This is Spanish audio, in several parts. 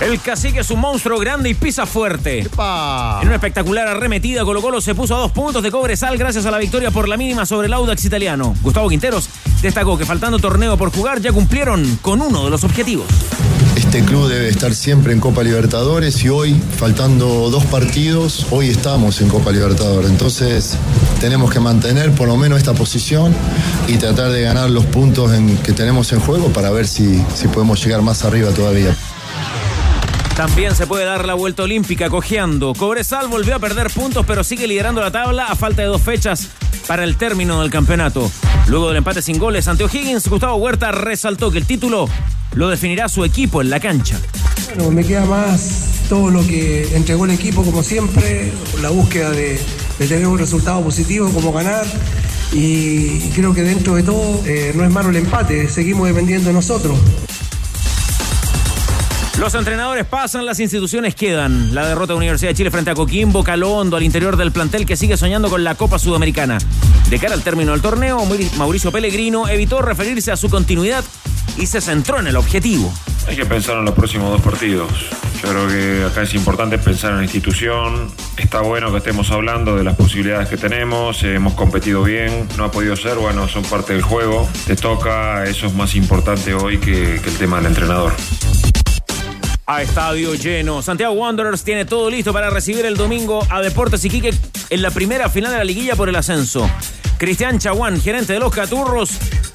El cacique es un monstruo grande y pisa fuerte. En una espectacular arremetida, Colo Colo se puso a dos puntos de Cobresal gracias a la victoria por la mínima sobre el Audax italiano. Gustavo Quinteros destacó que faltando torneo por jugar ya cumplieron con uno de los objetivos. Este club debe estar siempre en Copa Libertadores y hoy, faltando dos partidos, hoy estamos en Copa Libertadores. Entonces tenemos que mantener por lo menos esta posición y tratar de ganar los puntos que tenemos en juego para ver si, si podemos llegar más arriba todavía. También se puede dar la vuelta olímpica cojeando. Cobresal volvió a perder puntos, pero sigue liderando la tabla a falta de dos fechas para el término del campeonato. Luego del empate sin goles ante O'Higgins, Gustavo Huerta resaltó que el título lo definirá su equipo en la cancha. Bueno, me queda más todo lo que entregó el equipo, como siempre, la búsqueda de, tener un resultado positivo, como ganar. Y creo que dentro de todo eh, no es malo el empate, seguimos dependiendo de nosotros. Los entrenadores pasan, las instituciones quedan. La derrota de Universidad de Chile frente a Coquimbo caló hondo al interior del plantel que sigue soñando con la Copa Sudamericana. De cara al término del torneo, Mauricio Pellegrino evitó referirse a su continuidad y se centró en el objetivo. Hay que pensar en los próximos dos partidos. Yo creo que acá es importante pensar en la institución. Está bueno que estemos hablando de las posibilidades que tenemos. hemos competido bien. No ha podido ser, bueno, son parte del juego. Te toca, eso es más importante hoy que el tema del entrenador a estadio lleno. Santiago Wanderers tiene todo listo para recibir el domingo a Deportes Iquique en la primera final de la liguilla por el ascenso. Cristian Chaguán, gerente de los Caturros,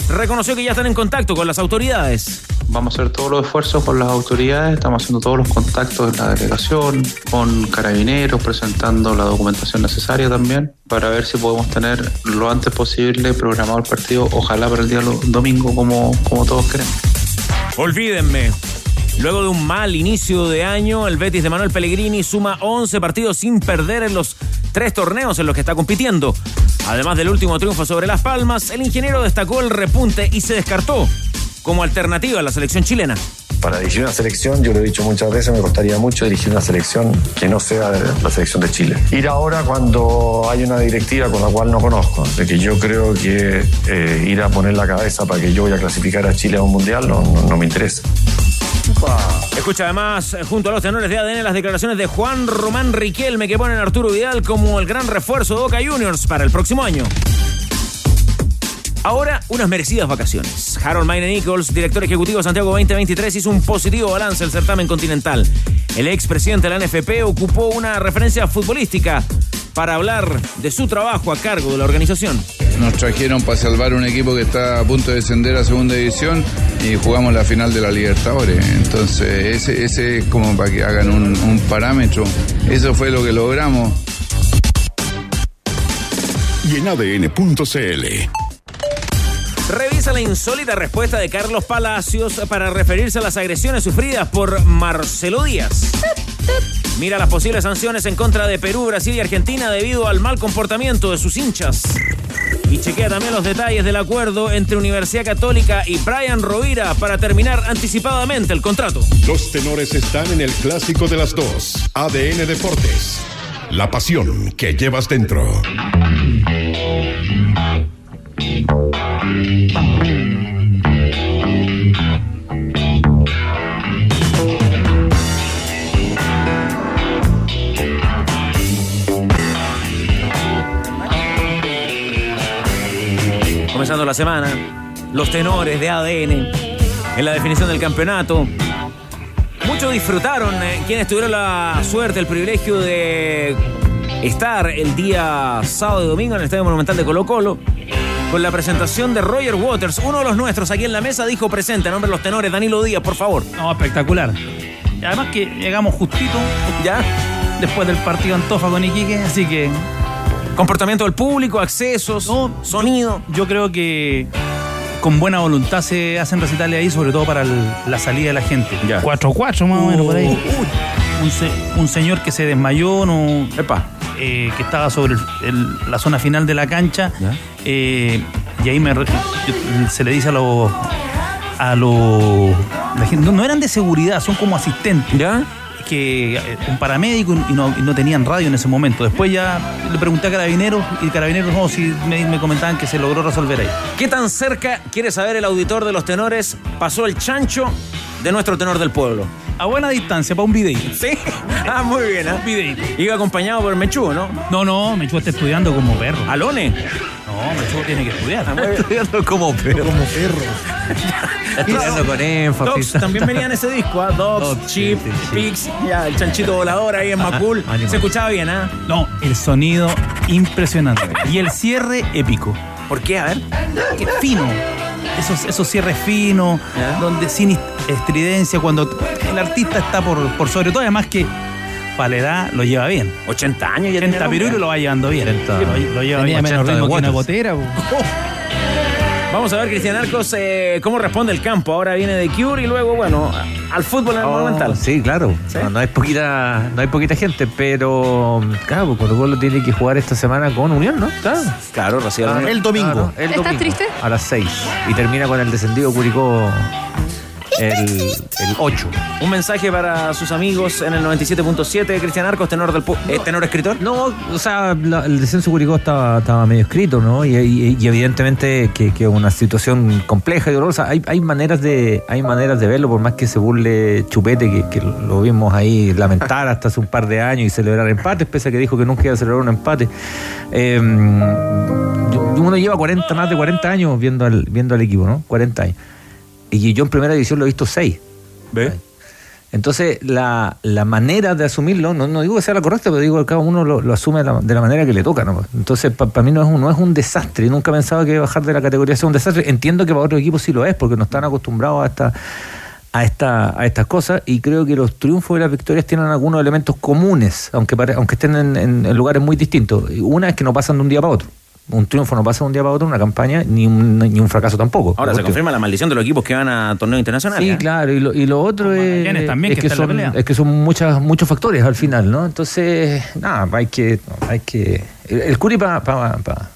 reconoció que ya están en contacto con las autoridades. Vamos a hacer todos los esfuerzos con las autoridades, estamos haciendo todos los contactos en la delegación, con carabineros, presentando la documentación necesaria también, para ver si podemos tener lo antes posible programado el partido, ojalá para el día domingo como, como todos queremos. Olvídenme, Luego de un mal inicio de año, el Betis de Manuel Pellegrini suma 11 partidos sin perder en los tres torneos en los que está compitiendo. Además del último triunfo sobre Las Palmas, el ingeniero destacó el repunte y se descartó como alternativa a la selección chilena. Para dirigir una selección, yo lo he dicho muchas veces, me costaría mucho dirigir una selección que no sea la selección de Chile. Ir ahora cuando hay una directiva con la cual no conozco, de que yo creo que eh, ir a poner la cabeza para que yo vaya a clasificar a Chile a un mundial no me interesa. Escucha además, eh, junto a los tenores de ADN, las declaraciones de Juan Román Riquelme que ponen a Arturo Vidal como el gran refuerzo de Boca Juniors para el próximo año. Ahora, unas merecidas vacaciones. Harold Mayne Nichols, director ejecutivo de Santiago 2023, hizo un positivo balance del certamen continental. El expresidente de la NFP ocupó una referencia futbolística para hablar de su trabajo a cargo de la organización. Nos trajeron para salvar un equipo que está a punto de descender a segunda división y jugamos la final de la Libertadores. Entonces, ese, es como para que hagan un, parámetro. Eso fue lo que logramos. Y en ADN.cl Revisa la insólita respuesta de Carlos Palacios para referirse a las agresiones sufridas por Marcelo Díaz. Mira las posibles sanciones en contra de Perú, Brasil y Argentina debido al mal comportamiento de sus hinchas. Y chequea también los detalles del acuerdo entre Universidad Católica y Brian Rovira para terminar anticipadamente el contrato. Los tenores están en el clásico de las dos. ADN Deportes. La pasión que llevas dentro. Comenzando la semana, los tenores de ADN en la definición del campeonato. Muchos disfrutaron eh, quienes tuvieron la suerte, el privilegio de estar el día sábado y domingo en el Estadio Monumental de Colo Colo con la presentación de Roger Waters, uno de los nuestros aquí en la mesa, dijo presente, a nombre de los tenores, Danilo Díaz, por favor. No, espectacular. Además que llegamos justito, ya, después del partido Antofa con Iquique, así que... Comportamiento del público, accesos, sonido. Yo, creo que con buena voluntad se hacen recitales ahí, sobre todo para la salida de la gente. 4-4 más o menos por ahí. Uh, un, se- un señor que se desmayó, no, eh, que estaba sobre el- el- la zona final de la cancha. eh, y ahí me se le dice a los. A los. la gente- no, no eran de seguridad, son como asistentes. ¿Ya? Que eh, un paramédico y no, y no tenían radio en ese momento. Después ya le pregunté a Carabineros y Carabineros no, si me, me comentaban que se logró resolver ahí. ¿Qué tan cerca quiere saber el auditor de los tenores? Pasó el chancho de nuestro tenor del pueblo. A buena distancia, para un video. Sí. Ah, muy bien, ¿ah? videíto. Iba acompañado por Mechú, ¿no? No, no, Mechu está estudiando como perro. ¿Alone? No, Mechu tiene que estudiar. Estudiando como perro. Como perro. Estudiando con énfasis. Dogs también venía en ese disco, ¿ah? Dogs, Dogs, Chip, sí, sí, sí. Pigs, ya, el chanchito volador ahí en Macul. Se escuchaba bien, ¿ah? No, el sonido impresionante. Y el cierre épico. ¿Por qué? A ver. Qué fino. Esos, esos cierres finos, donde sin est- estridencia, cuando el artista está por, por sobre todo, además que para la edad lo lleva bien. 80 años ya 80 tenía, lo va llevando bien. 80. Lo, lo lleva Tenía bien. menos ritmo que una gotera. Vamos a ver, Cristian Arcos, eh, cómo responde el campo. Ahora viene de Cure y luego, bueno, al fútbol en el Oh, Monumental. Sí, claro. ¿Sí? No, no hay poquita, no hay poquita gente, pero claro, pues Colo Colo tiene que jugar esta semana con Unión, ¿no? Claro. Claro, recién. Ah, El domingo. claro, el ¿Estás domingo, triste? A las 6. Y termina con el descendido Curicó el, el 8. Un mensaje para sus amigos en el 97.7, Cristian Arcos, tenor del pu- eh, tenor escritor. No, o sea, la- el descenso Curicó estaba, estaba medio escrito, ¿no? Y, y- y evidentemente que es una situación compleja y dolorosa. Hay, hay maneras de hay maneras de verlo, por más que se burle Chupete, que, que lo vimos ahí lamentar hasta hace un par de años y celebrar empates, pese a que dijo que nunca iba a celebrar un empate. Eh, yo- uno lleva 40, más de 40 años viendo al, viendo al equipo, ¿no? 40 años. Y yo en primera división lo he visto 6. ¿Ve? Entonces, la, la manera de asumirlo, no, no digo que sea la correcta, pero digo que cada uno lo, lo asume de la, de la manera que le toca. ¿no? Entonces, para mí no es, un, no es un desastre. Nunca pensaba que bajar de la categoría sea un desastre. Entiendo que para otros equipos sí lo es, porque no están acostumbrados a esta, a, esta, a estas cosas. Y creo que los triunfos y las victorias tienen algunos elementos comunes, aunque, pare- aunque estén en, en- en lugares muy distintos. Una es que no pasan de un día para otro. Un triunfo no pasa de un día para otro, una campaña, ni un, ni un fracaso tampoco. Ahora se confirma la maldición de los equipos que van a torneo internacional. Sí, ¿eh? claro, y lo, y lo otro es, también, es que son, es que son muchas, muchos factores al final, ¿no? Entonces, nada, hay que... Hay que el, el Curi para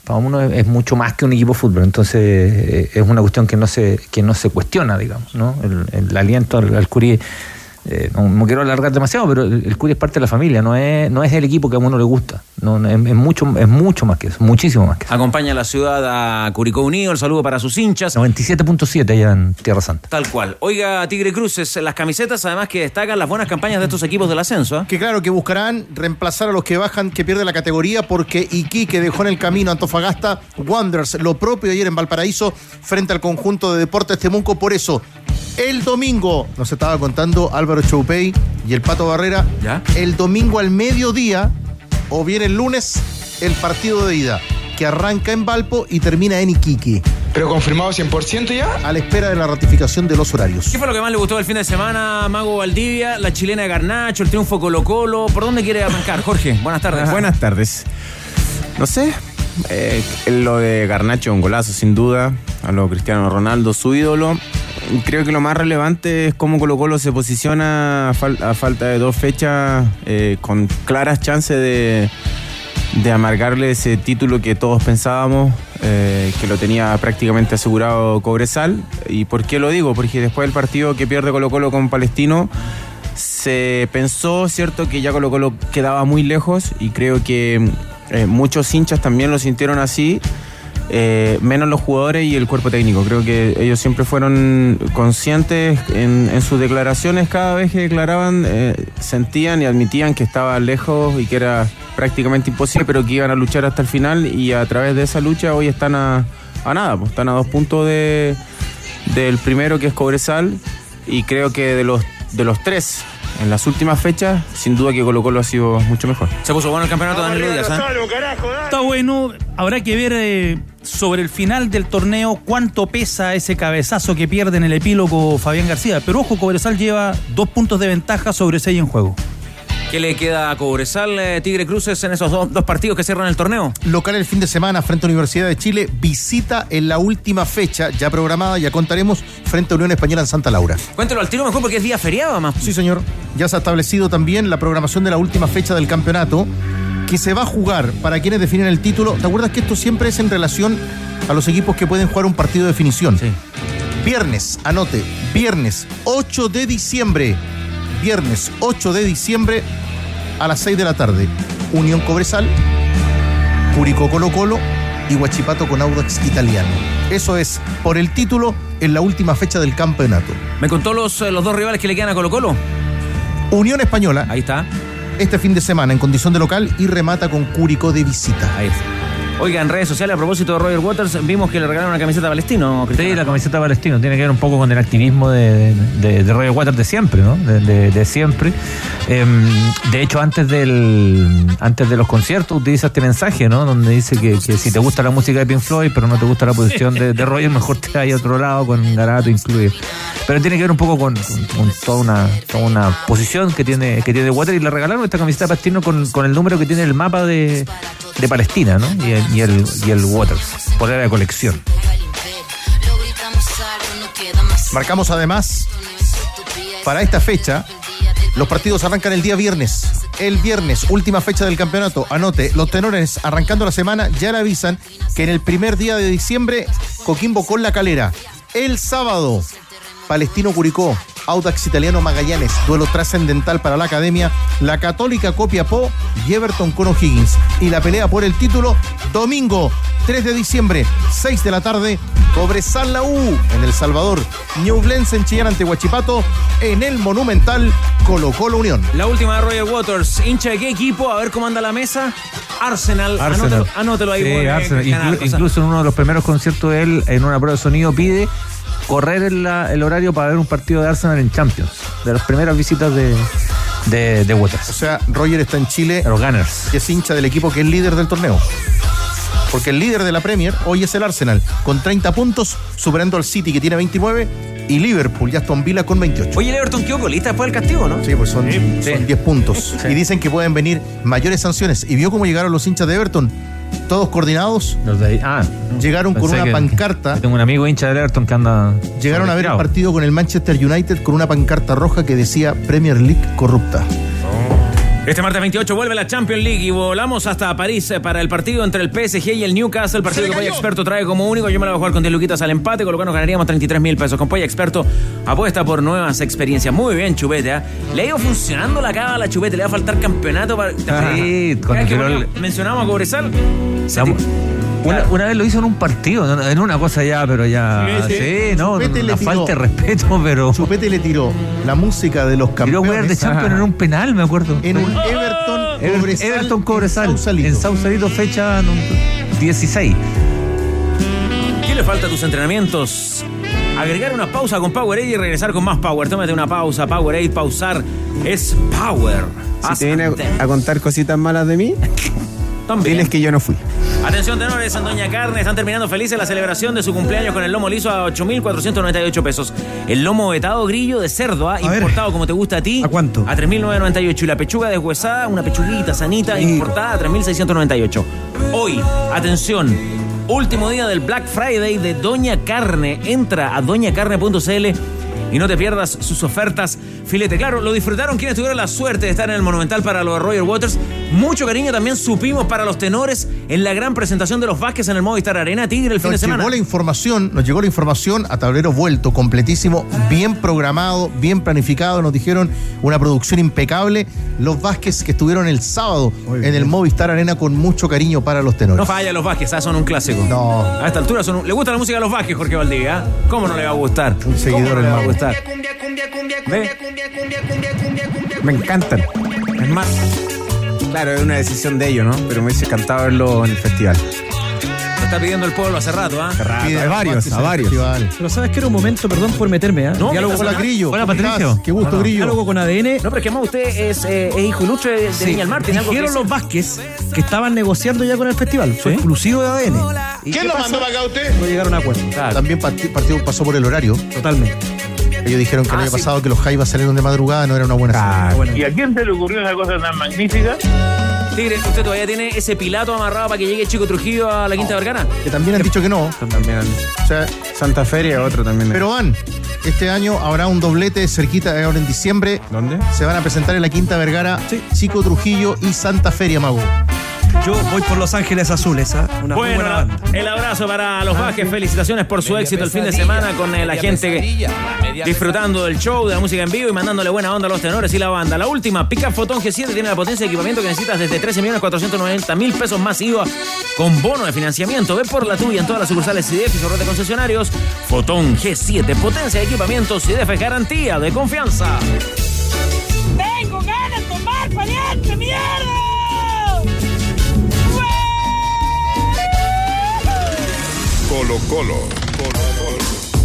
uno es, es mucho más que un equipo de fútbol, entonces eh, es una cuestión que no se, que no se cuestiona, digamos, ¿no? El, el aliento al, al Curi... eh, no, no quiero alargar demasiado, pero el, el Curi es parte de la familia, no es, no es el equipo que a uno le gusta. No, no, es, es mucho, es mucho más que eso, muchísimo más que eso. Acompaña a la ciudad a Curicó Unido, el saludo para sus hinchas. 97.7 allá en Tierra Santa. Tal cual. Oiga, Tigre Cruces, las camisetas además que destacan las buenas campañas de estos equipos del ascenso. ¿eh? Que claro, que buscarán reemplazar a los que bajan, que pierden la categoría, porque Iquique dejó en el camino a Antofagasta Wanderers, lo propio ayer en Valparaíso, frente al conjunto de Deportes Temuco. Por eso, el domingo, nos estaba contando Álvaro Choupey y el Pato Barrera, ¿Ya? el domingo al mediodía, o bien el lunes, el partido de ida, que arranca en Valpo y termina en Iquique, Pero confirmado 100% ya. a la espera de la ratificación de los horarios. ¿Qué fue lo que más le gustó del fin de semana, Mago Valdivia, la chilena de Garnacho, el triunfo Colo Colo? ¿Por dónde quiere arrancar, Jorge? Buenas tardes. Buenas tardes. No sé, eh, lo de Garnacho, un golazo sin duda, a lo Cristiano Ronaldo, su ídolo. Creo que lo más relevante es cómo Colo Colo se posiciona a, fal- a falta de dos fechas eh, con claras chances de, de amargarle ese título que todos pensábamos eh, que lo tenía prácticamente asegurado Cobresal. ¿Y por qué lo digo? Porque después del partido que pierde Colo Colo con Palestino, se pensó, ¿cierto?, que ya Colo Colo quedaba muy lejos y creo que eh, muchos hinchas también lo sintieron así, eh, menos los jugadores y el cuerpo técnico. Creo que ellos siempre fueron conscientes en, en sus declaraciones, cada vez que declaraban, eh, sentían y admitían que estaba lejos y que era prácticamente imposible, pero que iban a luchar hasta el final y a través de esa lucha hoy están a, a nada, pues están a dos puntos de, del primero que es Cobresal y creo que de los de los tres en las últimas fechas, sin duda que Colo Colo ha sido mucho mejor. Se puso bueno el campeonato de Danilo Díaz, ¿eh? Está bueno. Habrá que ver eh, sobre el final del torneo cuánto pesa ese cabezazo que pierde en el epílogo Fabián García. Pero ojo, Cobresal lleva dos puntos de ventaja sobre seis en juego. ¿Qué le queda a Cobresal, eh, Tigre Cruces en esos dos, dos partidos que cierran el torneo? Local el fin de semana frente a Universidad de Chile, visita en la última fecha ya programada, ya contaremos, frente a Unión Española en Santa Laura. Cuéntelo al tiro mejor porque es día feriado más. Sí, señor. Ya se ha establecido también la programación de la última fecha del campeonato que se va a jugar para quienes definen el título. ¿Te acuerdas que esto siempre es en relación a los equipos que pueden jugar un partido de definición? Sí. Viernes, anote, viernes 8 de diciembre. Viernes 8 de diciembre a las 6 de la tarde. Unión Cobresal, Curicó Colo Colo y Huachipato con Audax Italiano. Eso es por el título en la última fecha del campeonato. ¿Me contó los, eh, los dos rivales que le quedan a Colo Colo? Unión Española. Ahí está. Este fin de semana en condición de local y remata con Curicó de visita. Ahí está. Oiga, en redes sociales, a propósito de Roger Waters, vimos que le regalaron una camiseta Palestino. Sí, la camiseta Palestino tiene que ver un poco con el activismo de, de, Roger Waters de siempre, ¿no? De, siempre. Em, de hecho, antes del antes de los conciertos utiliza este mensaje, ¿no? Donde dice que, si te gusta la música de Pink Floyd, pero no te gusta la posición de, Roger, mejor te vayas a otro lado con Garato incluido. Pero tiene que ver un poco con, con- con toda, una, toda una posición que tiene que tiene Waters y le regalaron esta camiseta Palestino con, con el número que tiene el mapa de, de Palestina, ¿no? Y el, y el, y el Waters, por la colección. Marcamos además para esta fecha. Los partidos arrancan el día viernes. El viernes, última fecha del campeonato. Anote, los tenores arrancando la semana ya le avisan que en el primer día de diciembre, Coquimbo con la calera. El sábado, Palestino Curicó, Audax Italiano Magallanes, duelo trascendental para la academia, la Católica Copiapó y Everton con O'Higgins. Y la pelea por el título, domingo 3 de diciembre, 6 de la tarde, Cobresal la U en El Salvador, Ñublense en Chillán ante Huachipato, en el Monumental Colo Colo Unión. La última de Roger Waters. ¿Hincha de qué equipo? A ver cómo anda la mesa. Arsenal. Arsenal. Anótelo, anótelo ahí. Sí, Arsenal. Inclu- incluso en uno de los primeros conciertos de él, en una prueba de sonido, pide correr el, horario para ver un partido de Arsenal en Champions. De las primeras visitas de, de, de O Waters. sea, Roger está en Chile, Los Gunners. que es hincha del equipo que es líder del torneo. Porque el líder de la Premier hoy es el Arsenal, con 30 puntos, superando al City que tiene 29, y Liverpool y Aston Villa con 28. Oye, el Everton quedó colista después del castigo, ¿no? Sí, pues son, Sí. son 10 puntos. Y dicen que pueden venir mayores sanciones. ¿Y vio cómo llegaron los hinchas de Everton? Todos coordinados. Los de ahí- ah, Llegaron con una que- pancarta. que tengo un amigo hincha del Everton que anda. Llegaron a ver el partido con el Manchester United con una pancarta roja que decía Premier League corrupta. Este martes 28 vuelve la Champions League y volamos hasta París para el partido entre el PSG y el Newcastle. El partido que Polla Experto trae como único. Yo me la voy a jugar con 10 luquitas al empate, con lo que nos ganaríamos 33 mil pesos. Con Polla Experto apuesta por nuevas experiencias. Muy bien, Chupete. ¿eh? Le ha ido funcionando la cava a la Chupete. Le va a faltar campeonato para. Sí, Cada cuando mencionamos a Cobresal. se Una, una vez lo hizo en un partido, en una cosa ya, pero ya. Sí, Sí, no, Chupete una tiró. falta de respeto, pero. Chupete le tiró la música de los Tiró a campeones jugar de Champions en un penal, me acuerdo. en un Everton Ever- Cobresal Everton Cobresal. en Sausalito. En Sausalito, fecha no, 16. ¿Qué le falta a tus entrenamientos? Agregar una pausa con Powerade y regresar con más Power. Tómate una pausa. Powerade, pausar es Power. Si Haz te viene a contar cositas malas de mí, También. diles que yo no fui. Atención, tenores, en Doña Carne están terminando felices la celebración de su cumpleaños con el lomo liso a 8.498 pesos. El lomo vetado grillo de cerdo, ¿ah? importado como te gusta a ti. ¿A cuánto? A 3.998. Y la pechuga deshuesada, una pechuguita sanita, importada a 3.698. Hoy, atención, último día del Black Friday de Doña Carne. Entra a doñacarne.cl y no te pierdas sus ofertas. Filete, claro, lo disfrutaron quienes tuvieron la suerte de estar en el Monumental para los Roger Waters. Mucho cariño también supimos para los tenores en la gran presentación de los Vázquez en el Movistar Arena Tigre el fin de Nos semana. llegó la información, nos llegó la información a tablero vuelto, completísimo, bien programado, bien planificado. Nos dijeron una producción impecable. Los Vázquez que estuvieron el sábado en el Movistar Arena con mucho cariño para los tenores. No falla los Vázquez, ah, son un clásico. No. A esta altura son un- le gusta la música a los Vázquez, Jorge Valdivia. ¿ah? ¿Cómo no le va a gustar? Un seguidor ¿Cómo no le va a del gustar? ¿Ve? Me encantan. Es más, claro, es una decisión de ellos, ¿no? Pero me hubiese encantado verlo en el festival. Lo está pidiendo el pueblo hace rato, ¿ah? Pide a varios, a varios. festival. Pero sabes que era un momento, perdón por meterme, ¿ah? No, Diálogo, Hola, acá. Grillo. Hola, ¿cómo Patricio. Qué gusto, Grillo. diálogo con ADN. No, pero es que más usted es, eh, es hijo ilustre de, de Sí, Viña del Mar. ¿Tiene algo que Dijeron decir? los Vázquez que estaban negociando ya con el festival. Fue exclusivo de ADN. ¿Y ¿Quién lo pasó? mandó para acá usted? No llegaron a acuerdo. Claro. También parti- partido pasó por el horario. Totalmente. Ellos dijeron que el Ah, año sí. pasado que los Jaivas salieron de madrugada no era una buena señal. ¿Y a quién se le ocurrió esa cosa tan magnífica? Tigre, ¿usted todavía tiene ese pilato amarrado para que llegue Chico Trujillo a la Quinta Vergara? Que también han dicho que no. También. O sea, Santa Feria, otro también. pero van. Este año habrá un doblete cerquita, ahora en diciembre. ¿Dónde? Se van a presentar en la Quinta Vergara, Chico Trujillo y Santa Feria, Mago. Yo voy por Los Ángeles Azules, ¿ah? Una muy Bueno, buena banda. el abrazo para los Vázquez. Felicitaciones por su éxito el fin de semana con eh, la gente que- disfrutando del show, de la música en vivo y mandándole buena onda a los tenores y la banda. La última, Pickup Photon G7 tiene la potencia de equipamiento que necesitas desde 13.490.000 pesos más IVA con bono de financiamiento. Ve por la tuya en todas las sucursales CIDEF y su red de concesionarios. Photon G7, potencia de equipamiento es garantía de confianza. ¡Tengo ganas de tomar pariente, mierda! Colo Colo. Colo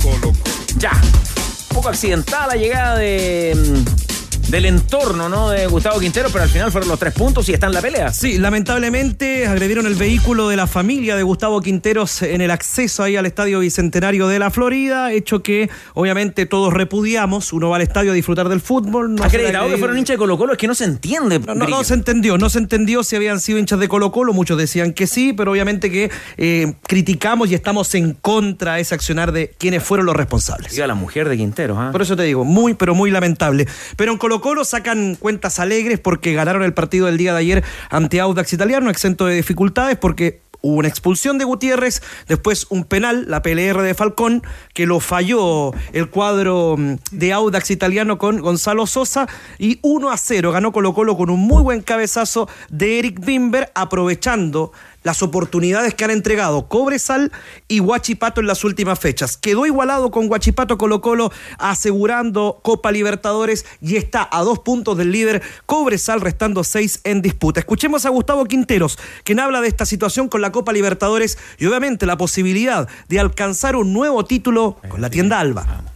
Colo. Colo Ya. Un poco accidentada la llegada de, mm, del entorno, ¿no? De Gustavo Quintero, pero al final fueron los tres puntos y está en la pelea. Sí, lamentablemente agredieron el vehículo de la familia de Gustavo Quinteros en el acceso ahí al Estadio Bicentenario de la Florida, hecho que obviamente todos repudiamos. Uno va al estadio a disfrutar del fútbol. No Acreditado que agredió- fueron hinchas de Colo Colo, es que no se entiende. No, no, no se entendió, no se entendió si habían sido hinchas de Colo Colo, muchos decían que sí, pero obviamente que eh, criticamos y estamos en contra de ese accionar de quienes fueron los responsables. Diga la mujer de Quintero, ¿ah? Por eso te digo, muy, pero muy lamentable. Pero en Colo Colo sacan cuentas alegres porque ganaron el partido del día de ayer ante Audax Italiano, exento de dificultades porque hubo una expulsión de Gutiérrez, después un penal, la PLR de Falcón, que lo falló el cuadro mm, de Audax Italiano con Gonzalo Sosa y 1 a 0 ganó Colo Colo con un muy buen cabezazo de Eric Bimber aprovechando las oportunidades que han entregado Cobresal y Huachipato en las últimas fechas. Quedó igualado con Huachipato Colo Colo asegurando Copa Libertadores y está a dos puntos del líder Cobresal restando seis en disputa. Escuchemos a Gustavo Quinteros, quien habla de esta situación con la Copa Libertadores y obviamente la posibilidad de alcanzar un nuevo título con la tienda Alba.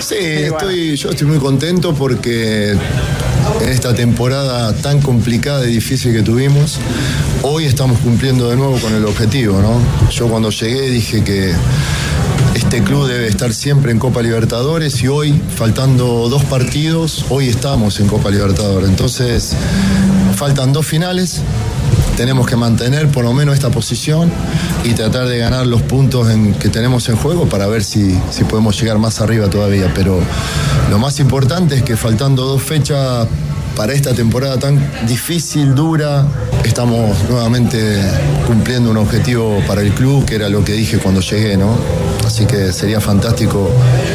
Sí, estoy, yo estoy muy contento porque en esta temporada tan complicada y difícil que tuvimos, hoy estamos cumpliendo de nuevo con el objetivo, ¿no? Yo cuando llegué dije que este club debe estar siempre en Copa Libertadores y hoy, faltando dos partidos, hoy estamos en Copa Libertadores. Entonces, faltan dos finales, tenemos que mantener por lo menos esta posición y tratar de ganar los puntos que tenemos en juego para ver si, si podemos llegar más arriba todavía. Pero lo más importante es que faltando dos fechas para esta temporada tan difícil, dura, estamos nuevamente cumpliendo un objetivo para el club, que era lo que dije cuando llegué, ¿no? Así que sería fantástico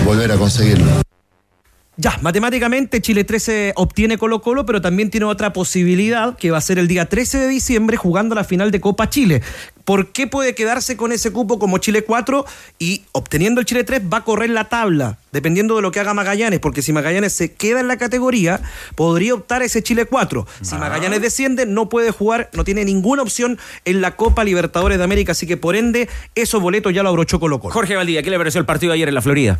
volver a conseguirlo. Ya, matemáticamente Chile 13 obtiene Colo Colo, pero también tiene otra posibilidad que va a ser el día 13 de diciembre jugando la final de Copa Chile. ¿Por qué puede quedarse con ese cupo como Chile 4 y obteniendo el Chile 3 va a correr la tabla, dependiendo de lo que haga Magallanes? Porque si Magallanes se queda en la categoría, podría optar ese Chile 4. Si Magallanes desciende, no puede jugar, no tiene ninguna opción en la Copa Libertadores de América, así que por ende, esos boletos ya lo abrochó Colo Colo. Jorge Valdivia, ¿qué le pareció el partido ayer en la Florida?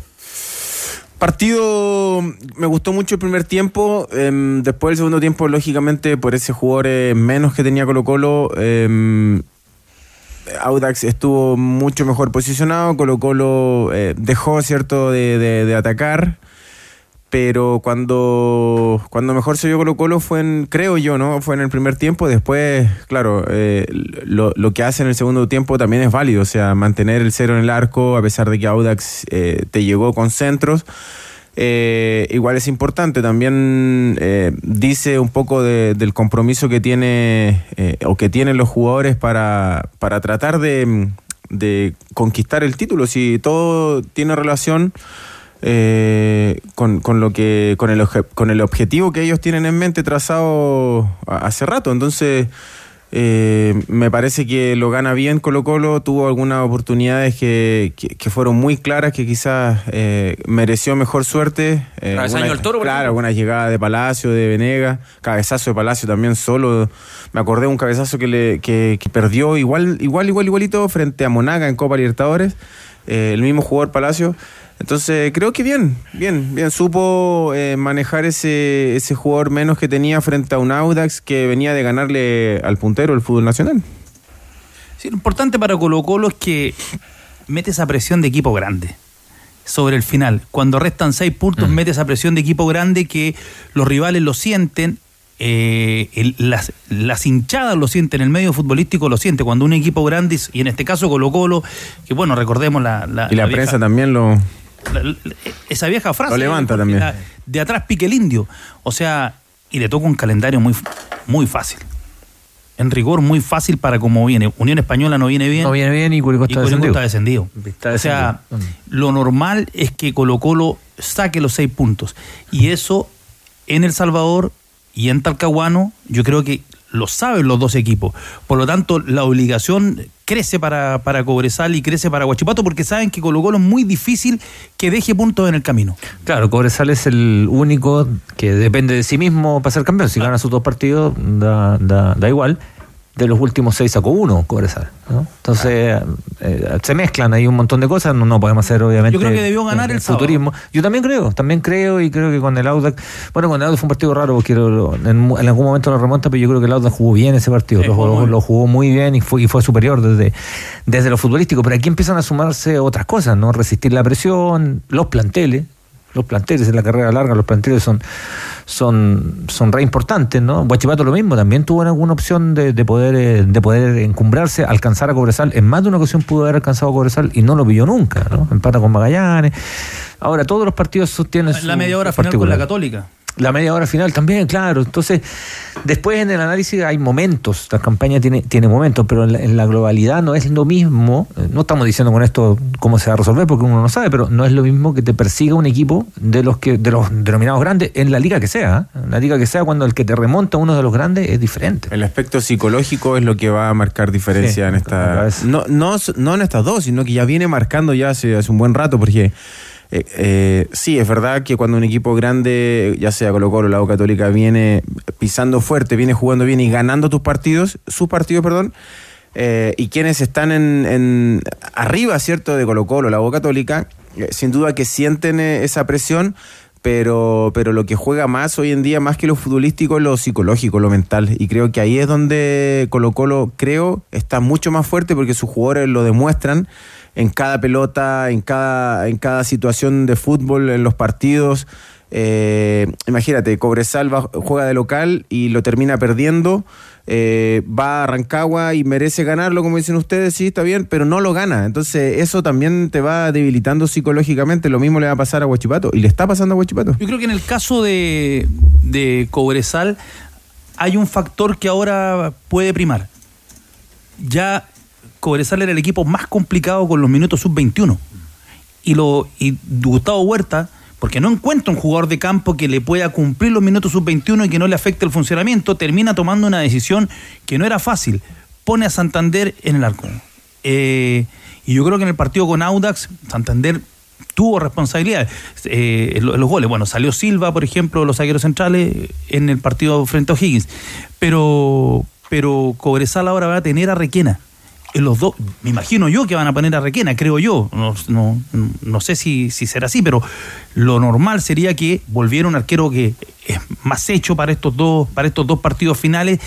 Partido, me gustó mucho el primer tiempo. em, después del segundo tiempo, lógicamente, por ese jugador eh, menos que tenía Colo Colo, em, Audax estuvo mucho mejor posicionado. Colo Colo eh, dejó, ¿cierto?, de, de- de atacar. Pero cuando, cuando mejor se vio Colo Colo fue en, creo yo, ¿no? Fue en el primer tiempo. Después, claro, eh, lo, lo que hace en el segundo tiempo también es válido. O sea, mantener el cero en el arco, a pesar de que Audax eh, te llegó con centros. eh, igual es importante. También eh, dice un poco de- del compromiso que tiene o que tienen los jugadores para, para tratar de, de conquistar el título. Si todo tiene relación eh, con, con lo que con el, obje- con el objetivo que ellos tienen en mente trazado hace rato. Entonces, eh, me parece que lo gana bien Colo Colo, tuvo algunas oportunidades que, que, que fueron muy claras, que quizás eh, mereció mejor suerte. Eh, alguna- del Toro, Claro, algunas llegadas de Palacio, de Venega, cabezazo de Palacio también solo. Me acordé de un cabezazo que, le, que, que perdió igual, igual, igual, igualito frente a Monaga en Copa Libertadores, eh, el mismo jugador Palacio. Entonces, creo que bien, bien, bien. Supo eh, manejar ese, ese jugador menos que tenía frente a un Audax que venía de ganarle al puntero el fútbol nacional. Sí, lo importante para Colo Colo es que mete esa presión de equipo grande. sobre el final. Cuando restan seis puntos, mete esa presión de equipo grande que los rivales lo sienten. eh, el- las, las hinchadas lo sienten, el medio futbolístico lo siente. Cuando un equipo grande, y en este caso Colo Colo, que bueno, recordemos la, la, Y la, vieja- prensa también lo. La- esa vieja frase. Lo levanta también. La- de atrás pique el indio. O sea, y le toca un calendario muy, muy fácil. En rigor, muy fácil para cómo viene. Unión Española no viene bien. No viene bien y Curicó está Curicó descendido. está descendido. Está O sea, descendido. lo normal es que Colo Colo saque los seis puntos. Y eso en El Salvador y en Talcahuano, yo creo que lo saben los dos equipos. Por lo tanto, la obligación crece para, para Cobresal y crece para Guachipato porque saben que Colo Colo es muy difícil que deje puntos en el camino. Claro, Cobresal es el único que depende de sí mismo para ser campeón. Si gana sus dos partidos, da, da, da igual. De los últimos seis sacó uno Cobresal. ¿no? Entonces, eh, se mezclan ahí un montón de cosas. No, no podemos hacer, obviamente. Yo creo que debió ganar el futurismo. Yo también creo, también creo y creo que con el Audax. Bueno, con el Audax fue un partido raro porque en, en algún momento lo remonta, pero yo creo que el Audax jugó bien ese partido. Sí, lo, jugó jugó, muy bien. lo jugó muy bien y fue, y fue superior desde, desde lo futbolístico. Pero aquí empiezan a sumarse otras cosas, ¿no? Resistir la presión, los planteles. Los planteles en la carrera larga, los planteles son, son, son re importantes, ¿no? Guachipato lo mismo, también tuvo alguna opción de, de poder eh, de poder encumbrarse, alcanzar a Cobresal. En más de una ocasión pudo haber alcanzado a Cobresal y no lo pilló nunca, ¿no? Empata con Magallanes. Ahora, todos los partidos tienen La media hora final con la. Católica. La media hora final también, claro. Entonces, después en el análisis hay momentos, la campaña tiene, tiene momentos, pero en la, en la globalidad no es lo mismo. No estamos diciendo con esto cómo se va a resolver, porque uno no sabe, pero no es lo mismo que te persiga un equipo de los que de los denominados grandes en la liga que sea. ¿eh? En la liga que sea, cuando el que te remonta a uno de los grandes es diferente. El aspecto psicológico es lo que va a marcar diferencia Sí, en esta. No, no, no en estas dos, sino que ya viene marcando ya hace, hace un buen rato, porque eh, eh, sí, es verdad que cuando un equipo grande, ya sea Colo Colo o la U Católica, viene pisando fuerte, viene jugando bien y ganando tus partidos, sus partidos, perdón. eh, y quienes están en, en arriba, ¿cierto?, de Colo Colo, la U Católica, sin duda que sienten esa presión, pero, pero lo que juega más hoy en día, más que lo futbolístico, lo psicológico, lo mental. Y creo que ahí es donde Colo Colo, creo, está mucho más fuerte porque sus jugadores lo demuestran en cada pelota, en cada, en cada situación de fútbol, en los partidos. Eh, imagínate, Cobresal juega de local y lo termina perdiendo. eh, va a Rancagua y merece ganarlo, como dicen ustedes, sí, está bien, pero no lo gana. Entonces, eso también te va debilitando psicológicamente. Lo mismo le va a pasar a Huachipato. Y le está pasando a Huachipato. Yo creo que en el caso de, de Cobresal hay un factor que ahora puede primar. Ya Cobresal era el equipo más complicado con los minutos sub-21. Y, lo, y Gustavo Huerta, porque no encuentra un jugador de campo que le pueda cumplir los minutos sub-21 y que no le afecte el funcionamiento, termina tomando una decisión que no era fácil. Pone a Santander en el arco. Eh, y yo creo que en el partido con Audax, Santander tuvo responsabilidad eh, en lo- en los goles. Bueno, salió Silva, por ejemplo, los zagueros centrales en el partido frente a O'Higgins. Pero, pero Cobresal ahora va a tener a Requena. Los dos, me imagino yo que van a poner a Requena, creo yo. No, no, no sé si, si será así, pero lo normal sería que volviera un arquero que es más hecho para estos dos, para estos dos partidos finales,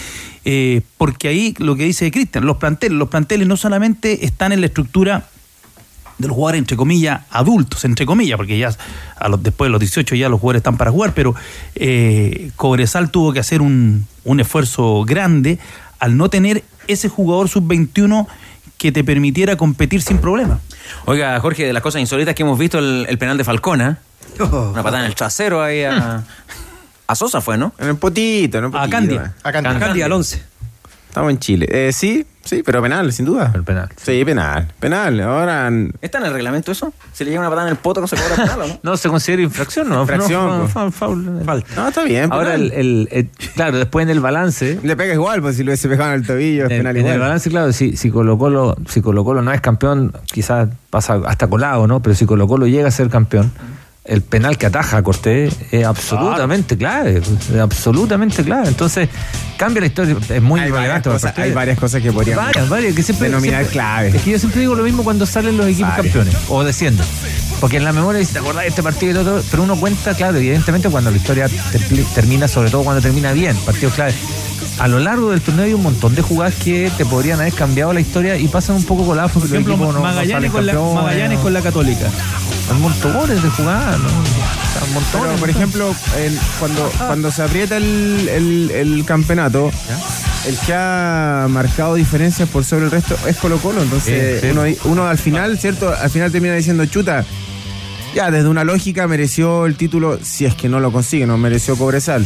eh, porque ahí lo que dice Cristian, los planteles, los planteles no solamente están en la estructura de los jugadores, entre comillas, adultos, entre comillas, porque ya a los, después de los 18 ya los jugadores están para jugar, pero eh, Cobresal tuvo que hacer un, un esfuerzo grande al no tener ese jugador sub-21 que te permitiera competir sin problema. Oiga, Jorge, de las cosas insólitas que hemos visto, el, el penal de Falcona. Una patada en el trasero ahí a, a Sosa fue, ¿no? En el potito, en el A. Candia. A Candia. Candia al 11. Estamos en Chile. Eh, sí, sí, pero penal, sin duda. El penal. Sí, penal. Penal. Ahora. ¿Está en el reglamento eso? ¿Se le llega una patada en el poto no se cobra penal o no? No se considera infracción, ¿no? Infracción, No, fa- foul. No, está bien. Ahora, penal. el, el- el- claro, después en el balance, Le pega igual, pues si lo hubiese pegado en el tobillo, es En, penal en el igual. balance, claro, si, si Colo Colo, si Colo Colo no es campeón, quizás pasa hasta colado, ¿no? Pero si Colo Colo llega a ser campeón, el penal que ataja a Cortés es absolutamente clave, es absolutamente clave. Entonces, cambia la historia, es muy hay, varias cosas, hay varias cosas que podrían Varias, varias, que siempre. denominar siempre- clave. Es que yo siempre digo lo mismo cuando salen los equipos Varias. campeones o descienden. Porque en la memoria dice, ¿te acordás de este partido y todo? Pero uno cuenta, claro, evidentemente cuando la historia te- termina, sobre todo cuando termina bien, partidos clave. A lo largo del torneo hay un montón de jugadas que te podrían haber cambiado la historia y pasan un poco coladas porque Por ejemplo, no, no Magallanes, sale con la, campeón, Magallanes ¿no? con la Católica. Hay montones de jugadas, ¿no? O sea, montones. Pero, por ejemplo, el- cuando, cuando se aprieta el, el- el campeonato, el que ha marcado diferencias por sobre el resto es Colo Colo. Entonces, Sí, sí. Uno, uno al final, ¿cierto? Al final termina diciendo, chuta, ya desde una lógica mereció el título, si es que no lo consigue, no mereció Cobresal.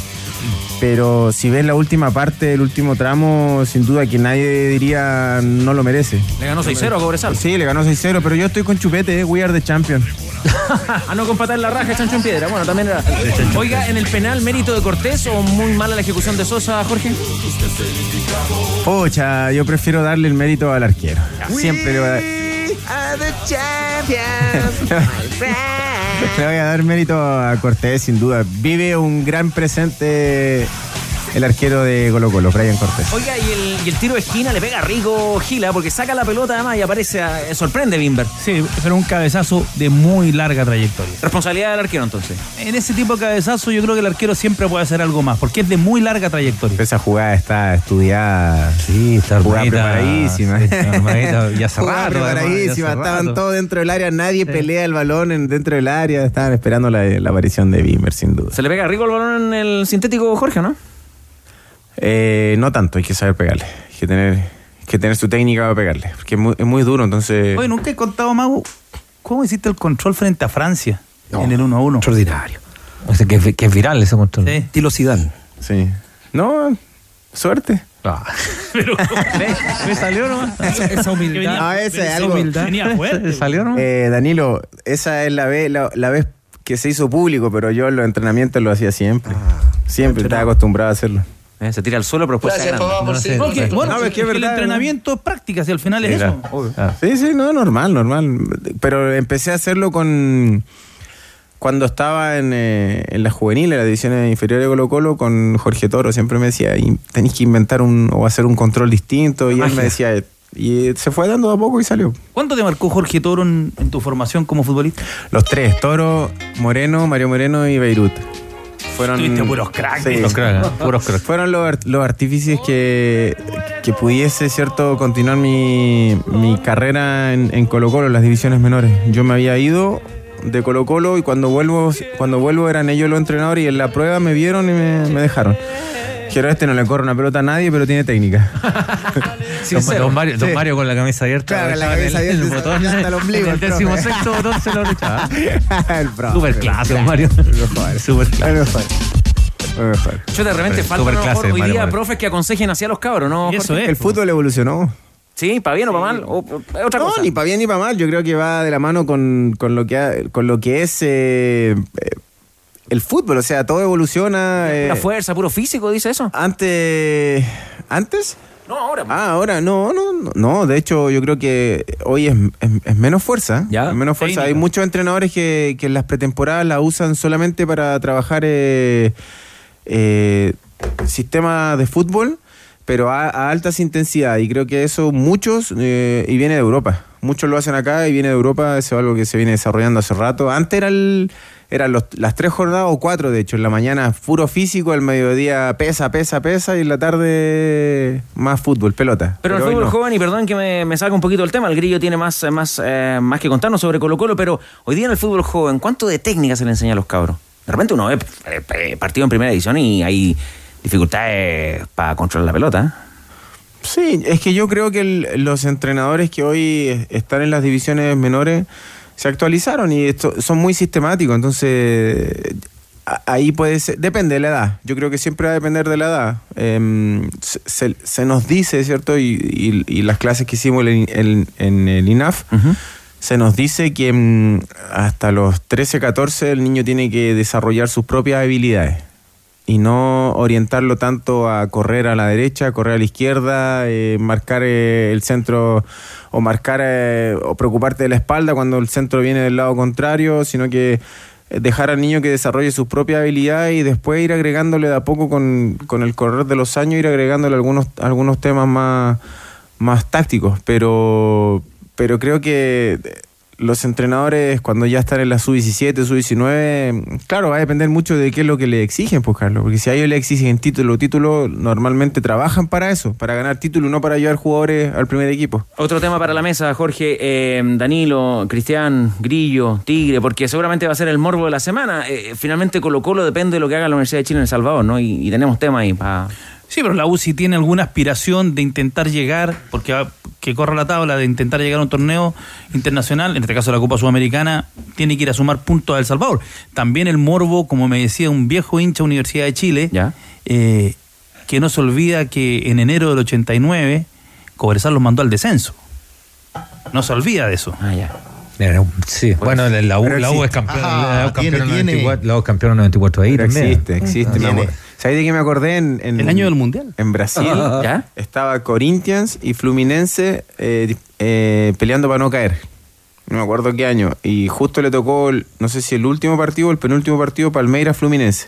Pero si ves la última parte, el último tramo, sin duda que nadie diría no lo merece. Le ganó 6-0 a Cobresal. Sí, le ganó 6-0, pero yo estoy con Chupete, eh, we are the champion. Ah, no en la raja, chancho en piedra. Bueno, también era. Oiga, en el penal, mérito de Cortés o muy mala la ejecución de Sosa, Jorge. Pocha, yo prefiero darle el mérito al arquero. Siempre le voy a dar. Le voy a dar mérito a Cortés, sin duda. Vive un gran presente el arquero de Colo Colo, Brian Cortés. Oiga, y el, y el tiro de esquina le pega a Rigo Gila porque saca la pelota además y aparece, a- sorprende Bimber. Sí, pero un cabezazo de muy larga trayectoria. Responsabilidad del arquero entonces. En ese tipo de cabezazo yo creo que el arquero siempre puede hacer algo más, porque es de muy larga trayectoria. Esa jugada está estudiada. Sí, está Jugada armadita, preparadísima. sí, ya hace Jugada rato, además, ya preparadísima. Estaban rato. todos dentro del área, nadie pelea el balón en- dentro del área. Estaban esperando la, la aparición de Bimber, sin duda. Se le pega a Rigo el balón en el sintético, Jorge, ¿no? Eh, no tanto, hay que saber pegarle. Hay que tener, hay que tener su técnica para pegarle. Porque es muy, es muy duro, entonces. Oye, nunca he contado, Mago, ¿cómo hiciste el control frente a Francia en el 1-1? Extraordinario. O sea, que, es- que es viral ese control. Sí. Estilo Zidane. Sí. No, suerte. Pero, ¿me, me salió nomás? Esa humildad. Ah, es esa algo. humildad. Venía fuerte. ¿Salió? Eh, Danilo, esa es la vez, la, la vez que se hizo público, pero yo en los entrenamientos lo hacía siempre. siempre estaba acostumbrado a hacerlo. Eh, se tira al suelo, pero después se agranda. No sé, No, que- bueno, No, es que es el verdad, entrenamiento es práctica, si al final es Sí, eso. Ah. Sí, sí, no, normal, normal. Pero empecé a hacerlo con. Cuando estaba en, eh, en la juvenil, en las divisiones inferiores de Colo Colo, con Jorge Toro, siempre me decía, "Y tenéis que inventar un, o hacer un control distinto. Y él me decía, y se fue dando de a poco y salió. ¿Cuánto te marcó Jorge Toro en, en tu formación como futbolista? Los tres, Toro, Moreno, Mario Moreno y Beirut. Fueron, Tuviste puros cracks. Sí. Los cracks, ¿eh? puros cracks. Fueron los, los artífices que, que pudiese, ¿cierto?, continuar mi, mi carrera en, en Colo Colo, en las divisiones menores. Yo me había ido de Colo Colo y cuando vuelvo, cuando vuelvo eran ellos los entrenadores y en la prueba me vieron y me, me dejaron. Quiero este no le corre una pelota a nadie, pero tiene técnica. Don, don Mario, don Sí. Mario con la camisa abierta. Claro, la camisa el- el abierta, botón, hasta el ombligo, El el décimo profe. sexto botón se lo el profe. Súper clase, don Mario. Súper El clase. mejor. El mejor. Yo de repente falta mejor clase, hoy Mario día Moreno. profes que aconsejen hacia los cabros, ¿no? Y eso es. El fútbol evolucionó. Sí, para bien o para mal. O, otra No, cosa. ni para bien ni para mal. Yo creo que va de la mano con, con lo que ha- con lo que es eh, eh, el fútbol. O sea, todo evoluciona. eh, Pura fuerza, puro físico, dice eso. antes, antes. No, ahora. Ah, ahora no, no, no, no. De hecho, yo creo que hoy es, es- es menos fuerza. Ya. Es menos fuerza. Hay muchos entrenadores que, que en las pretemporadas la usan solamente para trabajar eh, eh, sistema de fútbol, pero a, a altas intensidades. Y creo que eso muchos, eh, y viene de Europa. Muchos lo hacen acá y viene de Europa. Eso es algo que se viene desarrollando hace rato. Antes era el, eran los- las tres jornadas o cuatro, de hecho. En la mañana puro físico, al mediodía pesa, pesa, pesa, y en la tarde más fútbol, pelota. Pero, el hoy fútbol no. joven, y perdón que me, me salga un poquito el tema, el grillo tiene más, eh, más, eh, más que contarnos sobre Colo Colo, pero hoy día en el fútbol joven, ¿cuánto de técnica se le enseña a los cabros? De repente uno ve eh, eh, partido en primera edición y hay dificultades para controlar la pelota. Sí, es que yo creo que el- los entrenadores que hoy están en las divisiones menores se actualizaron y esto- son muy sistemáticos, entonces ahí puede ser, depende de la edad, yo creo que siempre va a depender de la edad. Em, se, se- nos dice, ¿cierto? Y, y- y las clases que hicimos en, el- en el INAF, se nos dice que mm, hasta los 13, 14 el niño tiene que desarrollar sus propias habilidades y no orientarlo tanto a correr a la derecha, correr a la izquierda, eh, marcar eh, el centro o marcar eh, o preocuparte de la espalda cuando el centro viene del lado contrario, sino que dejar al niño que desarrolle sus propias habilidades y después ir agregándole de a poco con, con el correr de los años, ir agregándole algunos, algunos temas más, más tácticos, pero, pero creo que los entrenadores cuando ya están en la sub-17, sub-19, claro, va a depender mucho de qué es lo que le exigen, pues Carlos, porque si a ellos le exigen título, título, normalmente trabajan para eso, para ganar título, no para llevar jugadores al primer equipo. Otro tema para la mesa, Jorge, eh, Danilo, Cristian, Grillo, Tigre, porque seguramente va a ser el morbo de la semana. Eh, finalmente Colo Colo depende de lo que haga la Universidad de Chile en El Salvador, ¿no? Y, y tenemos tema ahí para... Sí, pero la UCI tiene alguna aspiración de intentar llegar, porque va- que corra la tabla, de intentar llegar a un torneo internacional, en este caso la Copa Sudamericana, tiene que ir a sumar puntos a El Salvador. También el Morbo, como me decía un viejo hincha de Universidad de Chile, eh, que no se olvida que en enero del 89 Cobresal los mandó al descenso. No se olvida de eso. Ah, ya. Sí, bueno, la, U, la U es existe. campeón, Ajá, la U es campeón en tiene. 94, la U es campeón en 94 ahí Pero también. existe, existe. Ah. ¿Sabes de qué me acordé? En, en- El año del Mundial. En Brasil ¿Ya? estaba Corinthians y Fluminense eh, eh, peleando para no caer. No me acuerdo qué año. Y justo le tocó, el- no sé si el último partido o el penúltimo partido, Palmeiras-Fluminense.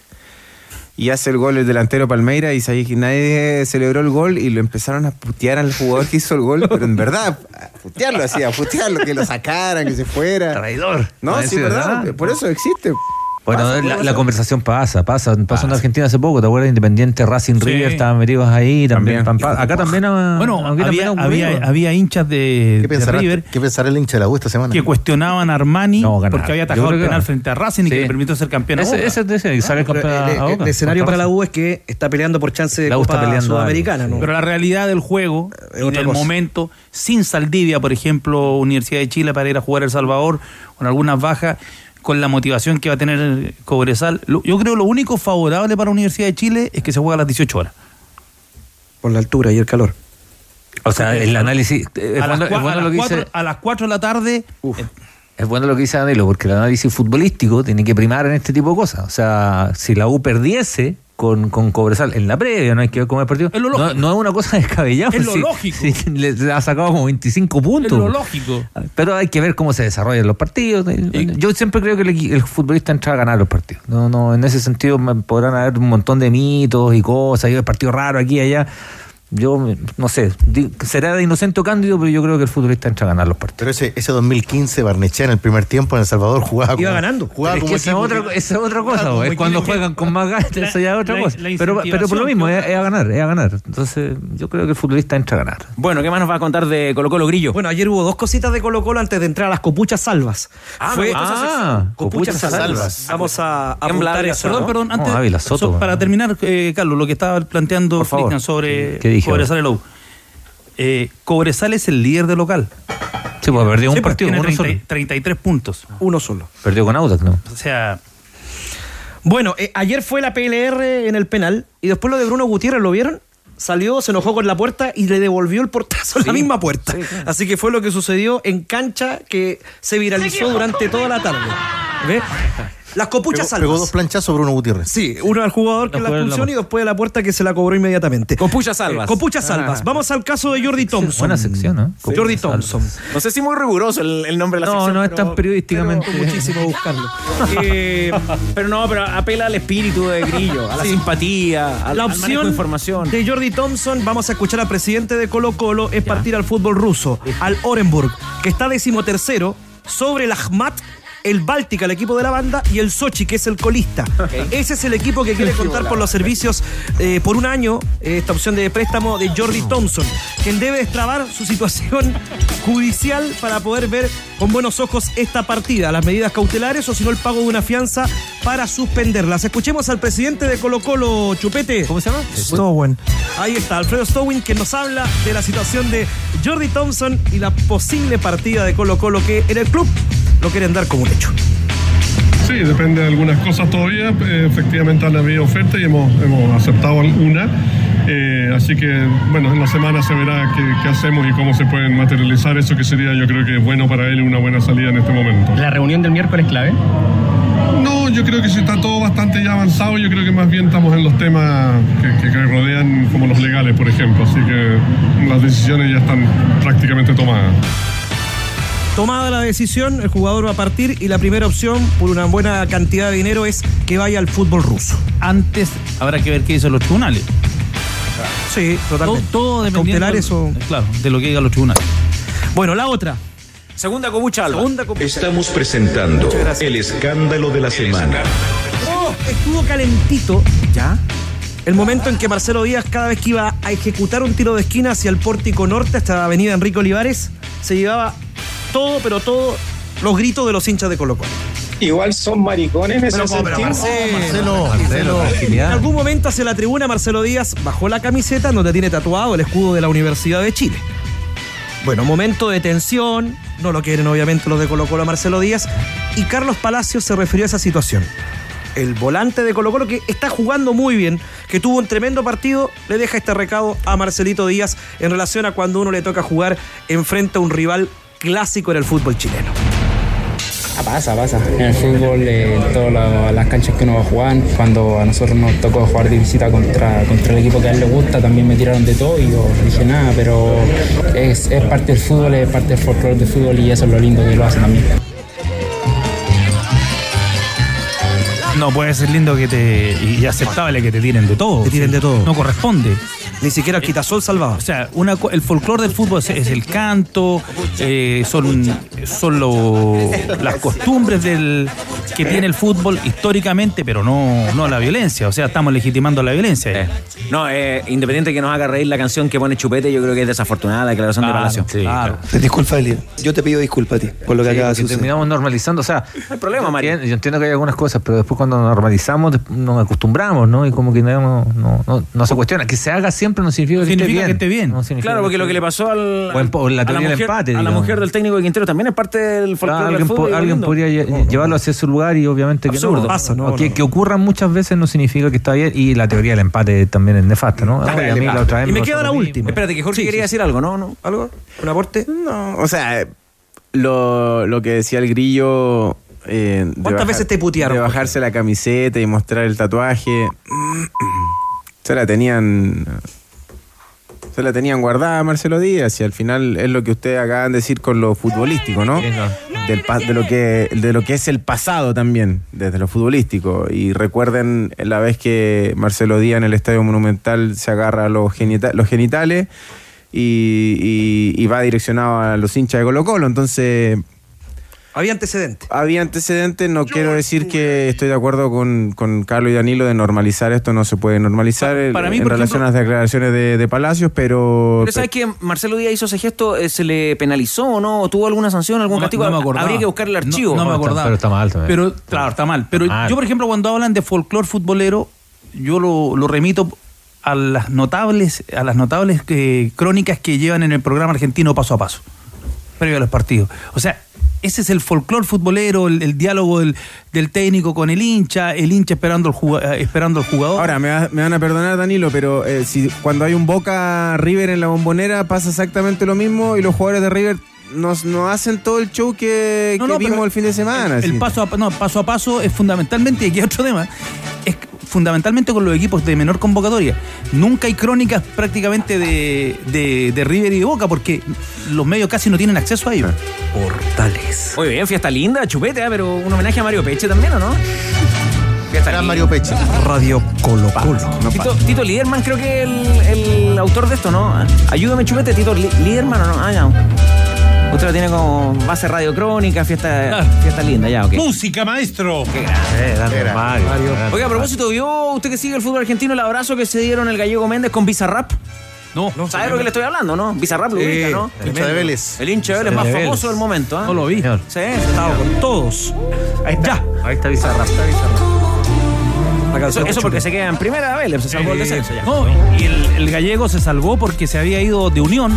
Y hace el gol el delantero Palmeira y sabía que nadie celebró el gol y lo empezaron a putear al jugador que hizo el gol, pero en verdad, a putearlo así, a putearlo, que lo sacaran, que se fuera. Traidor. No, Ah, sí, sí, verdad. ¿verdad? Por eso existe. Bueno, Pasa la, conversación pasa, pasa. Pasó en Argentina hace poco, ¿te acuerdas? Independiente, Racing Sí. River, estaban metidos ahí también. Acá también. Bueno, aquí también había, hinchas de, ¿Qué de pensará, River ¿Qué pensará el hincha de la U esta semana? que cuestionaban a Armani No, porque había atajado el penal frente a Racing y que le permitió ser campeón a Ese, ese, ese, sale campeón el, a el- Boca. el escenario para la. U es que está peleando por chance de La U está Copa peleando Sudamericana, ¿no? Pero la realidad del juego otra del cosa. momento, sin Saldivia, por ejemplo, Universidad de Chile para ir a jugar a El Salvador, con algunas bajas, con la motivación que va a tener Cobresal, yo creo lo único favorable para Universidad de Chile es que se juega a las 18 horas. Por la altura y el calor. O sea, el análisis. Es a, las bueno, cua- es bueno a lo las que cuatro- dice. a las 4 de la tarde, eh, Es bueno lo que dice Danilo, porque el análisis futbolístico tiene que primar en este tipo de cosas. O sea, si la U perdiese con, con Cobresal en la previa, no hay que ver cómo es el partido. Es lo no, es una cosa descabellada. Es lo si- lógico. le, le ha sacado como 25 es puntos. lo lógico. Pero hay que ver cómo se desarrollan los partidos. Yo siempre creo que el, el futbolista entra a ganar los partidos. No, no, en ese sentido me podrán haber un montón de mitos y cosas, y el partido raro aquí y allá. Yo no sé, será de inocente o cándido, pero yo creo que el futbolista entra a ganar los partidos. Pero ese, ese 2015, Barnechea en el primer tiempo en El Salvador jugaba como, Iba ganando. Jugaba es como que esa otra, que- esa es otra cosa, como es cuando juegan con más ganas, eso ya es otra la- cosa. la pero, pero por lo mismo, es, a ganar, es a ganar. Entonces, yo creo que el futbolista entra a ganar. Bueno, ¿qué más nos va a contar de Colo Colo Grillo? Bueno, ayer hubo dos cositas de Colo Colo antes de entrar a las copuchas salvas. Ah, Fue esa Ah, copuchas Copuchas salvas. salvas. Vamos a apuntar eso. Perdón, ¿no? perdón, antes, No, Ávila Soto, so- bueno. para terminar, eh, Carlos, lo que estaba planteando. Cristian sobre ¿Qué dije Cobresal y la U. Eh, Cobresal es el líder de local. Sí, pues perdió Sí, un pues, partido, uno 30 solo. 33 puntos. Uno solo. Perdió con Audax, ¿no? O sea, Bueno, eh, ayer fue la PLR en el penal y después lo de Bruno Gutiérrez, ¿lo vieron? Salió, se enojó con la puerta y le devolvió el portazo en la misma puerta. Así que fue lo que sucedió en cancha que se viralizó durante toda la tarde. ¿Ve? Las copuchas Pegó, pegó salvas. dos planchazos Bruno Gutiérrez. Sí, uno al jugador que No la la expulsión y después de la puerta que se la cobró inmediatamente. Copuchas salvas. Eh, copuchas salvas. Ah. Vamos al caso de Jordi Thompson. Buena sección, ¿no? Jordi Copuchas Thompson. No sé si muy riguroso el, el nombre de la No, sección. no es pero- tan periodísticamente. Pero muchísimo buscarlo. Eh, Pero no, pero apela al espíritu de Grillo, a la simpatía, al, la al opción de información. de Jordi Thompson, vamos a escuchar al presidente de Colo Colo, es partir al fútbol ruso, al Orenburg, que está decimotercero sobre el Ahmat, el Báltica, el equipo de la banda, y el Sochi, que es el colista. Ese es el equipo que quiere contar por los servicios eh, por un año, eh, esta opción de préstamo de Jordi Thompson, quien debe destrabar su situación judicial para poder ver con buenos ojos esta partida, las medidas cautelares o si no el pago de una fianza para suspenderlas. Escuchemos al presidente de Colo Colo, Chupete. ¿Cómo se llama? Stowen. Ahí está, Alfredo Stowin, que nos habla de la situación de Jordi Thompson y la posible partida de Colo Colo que en el club lo quieren dar como un hecho. Sí, depende de algunas cosas todavía. Eh, efectivamente han habido ofertas y hemos, hemos aceptado alguna. Eh, así que, bueno, en la semana se verá qué, qué hacemos y cómo se pueden materializar eso que sería, yo creo que bueno para él y una buena salida en este momento. ¿La reunión del miércoles clave? No, yo creo que sí está todo bastante ya avanzado. Yo creo que más bien estamos en los temas que, que- que rodean como los legales, por ejemplo. Así que las decisiones ya están prácticamente tomadas. Tomada la decisión, el jugador va a partir y la primera opción, por una buena cantidad de dinero, es que vaya al fútbol ruso. antes habrá que ver qué dicen los tribunales. Sí, Todo, totalmente. todo dependiendo Cautelares o- claro, de lo que digan los tribunales. Bueno, la otra. Segunda cobucha. Segunda cobucha. Estamos presentando el escándalo de la semana. Oh, estuvo calentito. ¿Ya? El momento en que Marcelo Díaz, cada vez que iba a ejecutar un tiro de esquina hacia el pórtico norte, hasta la avenida Enrique Olivares, se llevaba todo, pero todo, los gritos de los hinchas de Colo Colo. Igual son maricones en ese Pero, sentido. Marcelo, Marcelo, En algún momento hacia la tribuna Marcelo Díaz bajó la camiseta donde tiene tatuado el escudo de la Universidad de Chile. Bueno, momento de tensión, no lo quieren obviamente los de Colo Colo a Marcelo Díaz, y Carlos Palacios se refirió a esa situación. El volante de Colo Colo que está jugando muy bien, que tuvo un tremendo partido, le deja este recado a Marcelito Díaz en relación a cuando uno le toca jugar enfrente a un rival clásico en el fútbol chileno. Ah, pasa, pasa. En el fútbol, eh, en todas la- las canchas que uno va a jugar, cuando a nosotros nos tocó jugar de visita contra, contra el equipo que a él le gusta, también me tiraron de todo y yo no dije nada, pero es, es parte del fútbol, es parte del folclore del fútbol y eso es lo lindo que lo hacen también. No puede ser lindo que te. y aceptable que te tiren de todo. Te tiren de todo. No corresponde. Ni siquiera el quitasol salvaba. O sea, una, el folclore del fútbol es, es el canto, eh, son, son lo- las costumbres del, que tiene el fútbol históricamente, pero no, no la violencia. O sea, estamos legitimando la violencia. No, eh, independiente que nos haga reír la canción que pone Chupete, yo creo que es desafortunada la declaración de Claro, Palacio. sí, Claro. Disculpa, Elia. Yo te pido disculpas a ti por lo que Sí, acaba de terminamos normalizando, o sea, No hay problema, entiendo- yo entiendo que hay algunas cosas, pero después cuando normalizamos nos acostumbramos, ¿no? Y como que no, no, no, no se cuestiona. Que se haga siempre no significa que Significa esté bien. que esté bien. No significa Claro, porque que lo que le pasó al, en- la a del mujer, empate, a la mujer del técnico de Quintero también es parte del folclore Claro, del alguien, po- fútbol. alguien podría lle- llevarlo hacia su lugar y obviamente que Absurdo. no. Pasa, ¿no? Que, No. que ocurran muchas veces no significa que está bien y la teoría del empate también es nefasta, ¿no? Oye, a mí la otra vez Y me pasó queda la última. Espérate, que Jorge Sí, quería sí, decir algo, ¿no? ¿no? ¿Algo? ¿Un aporte? No, o sea, lo, lo que decía el grillo. eh, ¿Cuántas veces te putearon, De bajarse la camiseta y mostrar el tatuaje. Se la tenían. Se la tenían guardada Marcelo Díaz y al final es lo que ustedes acaban de decir con lo futbolístico, ¿no? Del de, lo que, de lo que es el pasado también, desde lo futbolístico. Y recuerden la vez que Marcelo Díaz en el Estadio Monumental se agarra los, genita- los genitales y, y- y va direccionado a los hinchas de Colo Colo. Entonces, Había antecedentes. había antecedentes, no quiero decir que estoy de acuerdo con, con Carlos y Danilo de normalizar esto, no se puede normalizar en- para mí, en relación ejemplo- a las declaraciones de, de Palacios, pero... Pero ¿sabes que Marcelo Díaz hizo ese gesto? eh, ¿Se le penalizó o no? ¿Tuvo alguna sanción, algún No castigo? no me acordaba. Habría que buscar el archivo. No, me acordaba. pero está mal también. Pero, claro, está mal. Pero mal. yo, por ejemplo, cuando hablan de folclore futbolero, yo lo, lo remito a las notables, a las notables eh, crónicas que llevan en el programa argentino paso a paso, previo a los partidos. O sea, ese es el folclore futbolero, el, el diálogo del, del técnico con el hincha, el hincha esperando al, juga- eh, esperando al jugador. Ahora, me, va- me van a perdonar, Danilo, pero eh, si cuando hay un Boca River en la bombonera pasa exactamente lo mismo y los jugadores de River nos, no hacen todo el show que, No, que no, vimos el fin de semana. El, paso, a, no, paso a paso es fundamentalmente, y aquí hay otro tema, es fundamentalmente con los equipos de menor convocatoria. Nunca hay crónicas prácticamente de, de, de River y de Boca porque los medios casi no tienen acceso a ellos. Portales. Muy bien, fiesta linda, chupete, ¿eh? pero un homenaje a Mario Peche también, ¿o no? Fiesta Gran. Mario Peche. Radio Colo Colo. Tito, Tito Liderman creo que el, el autor de esto, ¿no? Ayúdame, chupete, Tito Li- Liderman o no. Ah, ya. Usted lo tiene como base radio crónica, fiesta, fiesta linda, ya, ok. Música, maestro. Qué grande. Eh, grande Mario, grande Oiga, a propósito, ¿vio usted que sigue el fútbol argentino el abrazo que se dieron el gallego Méndez con Bizarrap? No, ¿Sabe lo que le estoy hablando, no? Bizarrap lo Sí, ubica, ¿no? El hincha de Vélez. El hincha de Vélez más de famoso del momento, ¿ah? No lo vi. Señor. Sí, Estaba con todos. Ahí está. Ya. Ahí está Bizarra. La Eso, canción eso porque se queda en primera Vélez, se salvó el descenso ya. No, y el, el gallego se salvó porque se había ido de Unión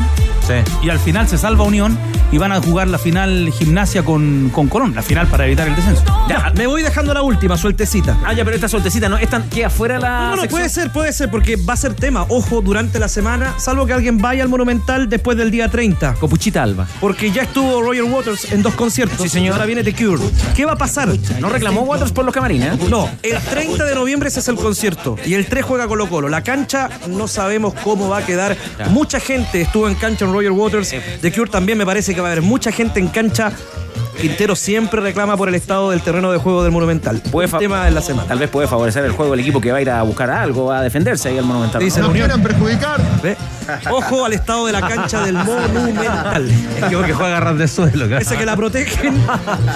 Sí. y al final se salva Unión y van a jugar la final gimnasia con, con Colón, la final para evitar el descenso. Ya, me voy dejando la última, sueltecita. Ah, ya, pero esta sueltecita, ¿no? Esta queda fuera la. No, no, sección? puede ser, puede ser, porque va a ser tema. Ojo, durante la semana, salvo que alguien vaya al Monumental después del día 30. Copuchita Alba. Porque ya estuvo Roger Waters en dos conciertos. Sí, señor. Ahora viene The Cure. ¿Qué va a pasar? No reclamó Waters por los camarines, ¿eh? No, el 30 de noviembre ese es el concierto. Y el 3 juega Colo Colo. La cancha no sabemos cómo va a quedar. Mucha gente estuvo en cancha en Roger Waters. The Cure también me parece que va a haber mucha gente en cancha Quintero siempre reclama por el estado del terreno de juego del Monumental. Puede tema de la semana. Tal vez puede favorecer el juego el equipo que va a ir a buscar algo, a defenderse ahí al Monumental. Dice ¿no? Unión. perjudicar. ¿Ve? Ojo al estado de la cancha del Monumental. Equipo que juega a ras de suelo. claro. Ese que la protegen,